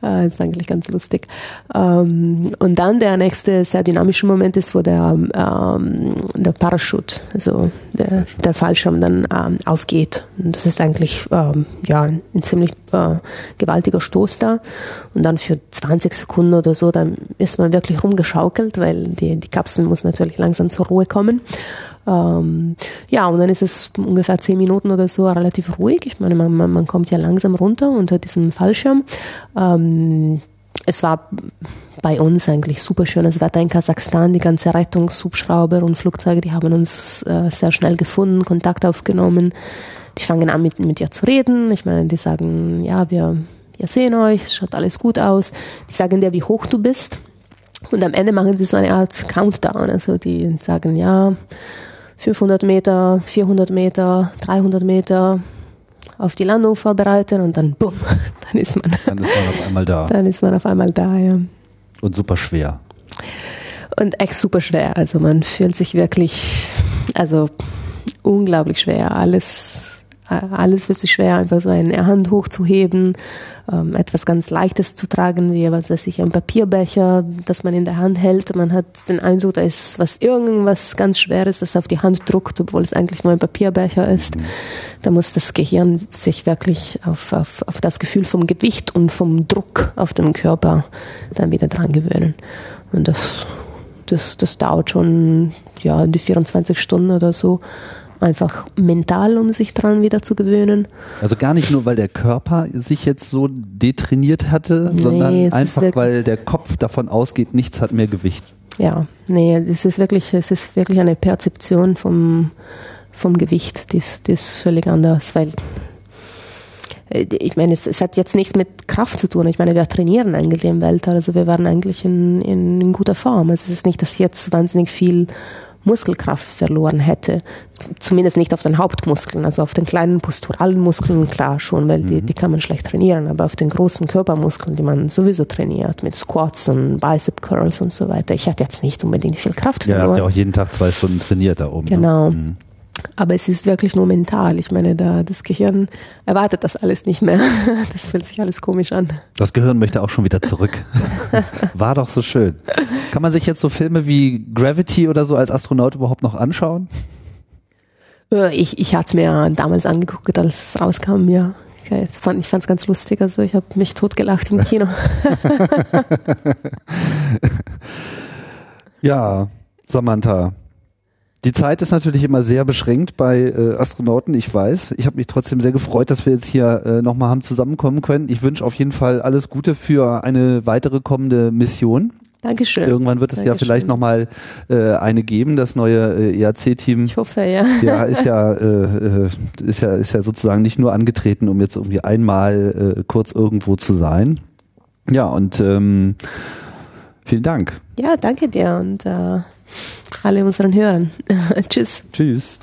Äh, ist eigentlich ganz lustig. Ähm, und dann der nächste sehr dynamische Moment ist, wo der, ähm, der Parachute, also der, der Fallschirm dann ähm, aufgeht. Und das ist eigentlich ähm, ja, ein ziemlich äh, gewaltiger Stoß da. Und dann für 20 Sekunden oder so, dann ist man wirklich rumgeschaukelt, weil die, die Kapsel muss natürlich langsam zur Ruhe kommen. Ähm, ja, und dann ist es ungefähr zehn Minuten oder so relativ ruhig. Ich meine, man, man, kommt ja langsam runter unter diesem Fallschirm. Ähm, es war bei uns eigentlich super schönes Wetter in Kasachstan. Die ganze Rettungshubschrauber und Flugzeuge, die haben uns äh, sehr schnell gefunden, Kontakt aufgenommen. Die fangen an mit, mit dir zu reden. Ich meine, die sagen, ja, wir, wir sehen euch, schaut alles gut aus. Die sagen dir, wie hoch du bist. Und am Ende machen sie so eine Art Countdown. Also die sagen, ja, 500 Meter, 400 Meter, 300 Meter auf die Landung vorbereiten und dann bumm, dann ist man,
dann ist man auf einmal da.
Dann ist man auf einmal da, ja.
Und super schwer.
Und echt super schwer. Also man fühlt sich wirklich, also unglaublich schwer. Alles alles wird sich schwer, einfach so eine Hand hochzuheben, ähm, etwas ganz Leichtes zu tragen, wie was weiß ich, ein Papierbecher, das man in der Hand hält. Man hat den Eindruck, da ist was irgendwas ganz Schweres, das auf die Hand druckt, obwohl es eigentlich nur ein Papierbecher ist. Da muss das Gehirn sich wirklich auf, auf, auf das Gefühl vom Gewicht und vom Druck auf dem Körper dann wieder dran gewöhnen. Und das, das, das dauert schon ja die 24 Stunden oder so einfach mental, um sich dran wieder zu gewöhnen.
Also gar nicht nur, weil der Körper sich jetzt so detrainiert hatte, nee, sondern einfach, weil der Kopf davon ausgeht, nichts hat mehr Gewicht.
Ja, nee, es ist wirklich, es ist wirklich eine Perzeption vom, vom Gewicht, das, ist völlig anders, weil äh, ich meine, es, es, hat jetzt nichts mit Kraft zu tun. Ich meine, wir trainieren eigentlich im Weltall, also wir waren eigentlich in, in, in guter Form. Also es ist nicht, dass jetzt wahnsinnig viel Muskelkraft verloren hätte. Zumindest nicht auf den Hauptmuskeln, also auf den kleinen posturalen Muskeln, klar schon, weil die, mhm. die kann man schlecht trainieren, aber auf den großen Körpermuskeln, die man sowieso trainiert, mit Squats und Bicep Curls und so weiter. Ich hatte jetzt nicht unbedingt viel Kraft
verloren. Ja, habt ja auch jeden Tag zwei Stunden trainiert da oben.
Ne? Genau. Ne? Mhm. Aber es ist wirklich nur mental. Ich meine, da, das Gehirn erwartet das alles nicht mehr. Das fühlt sich alles komisch an.
Das Gehirn möchte auch schon wieder zurück. War doch so schön. Kann man sich jetzt so Filme wie Gravity oder so als Astronaut überhaupt noch anschauen?
Äh, ich, ich hatte es mir damals angeguckt, als es rauskam, ja. Ich fand es ganz lustig, also ich habe mich totgelacht im Kino.
ja, Samantha, Die Zeit ist natürlich immer sehr beschränkt bei äh, Astronauten, ich weiß. Ich habe mich trotzdem sehr gefreut, dass wir jetzt hier äh, nochmal haben zusammenkommen können. Ich wünsche auf jeden Fall alles Gute für eine weitere kommende Mission.
Dankeschön.
Irgendwann wird es
Dankeschön.
ja vielleicht nochmal äh, eine geben, das neue äh, EAC-Team.
Ich hoffe, ja.
Ja, ist ja, äh, äh, ist ja, ist ja sozusagen nicht nur angetreten, um jetzt irgendwie einmal äh, kurz irgendwo zu sein. Ja, und ähm, vielen Dank.
Ja, danke dir und äh, alle unseren Hörern. Tschüss.
Tschüss.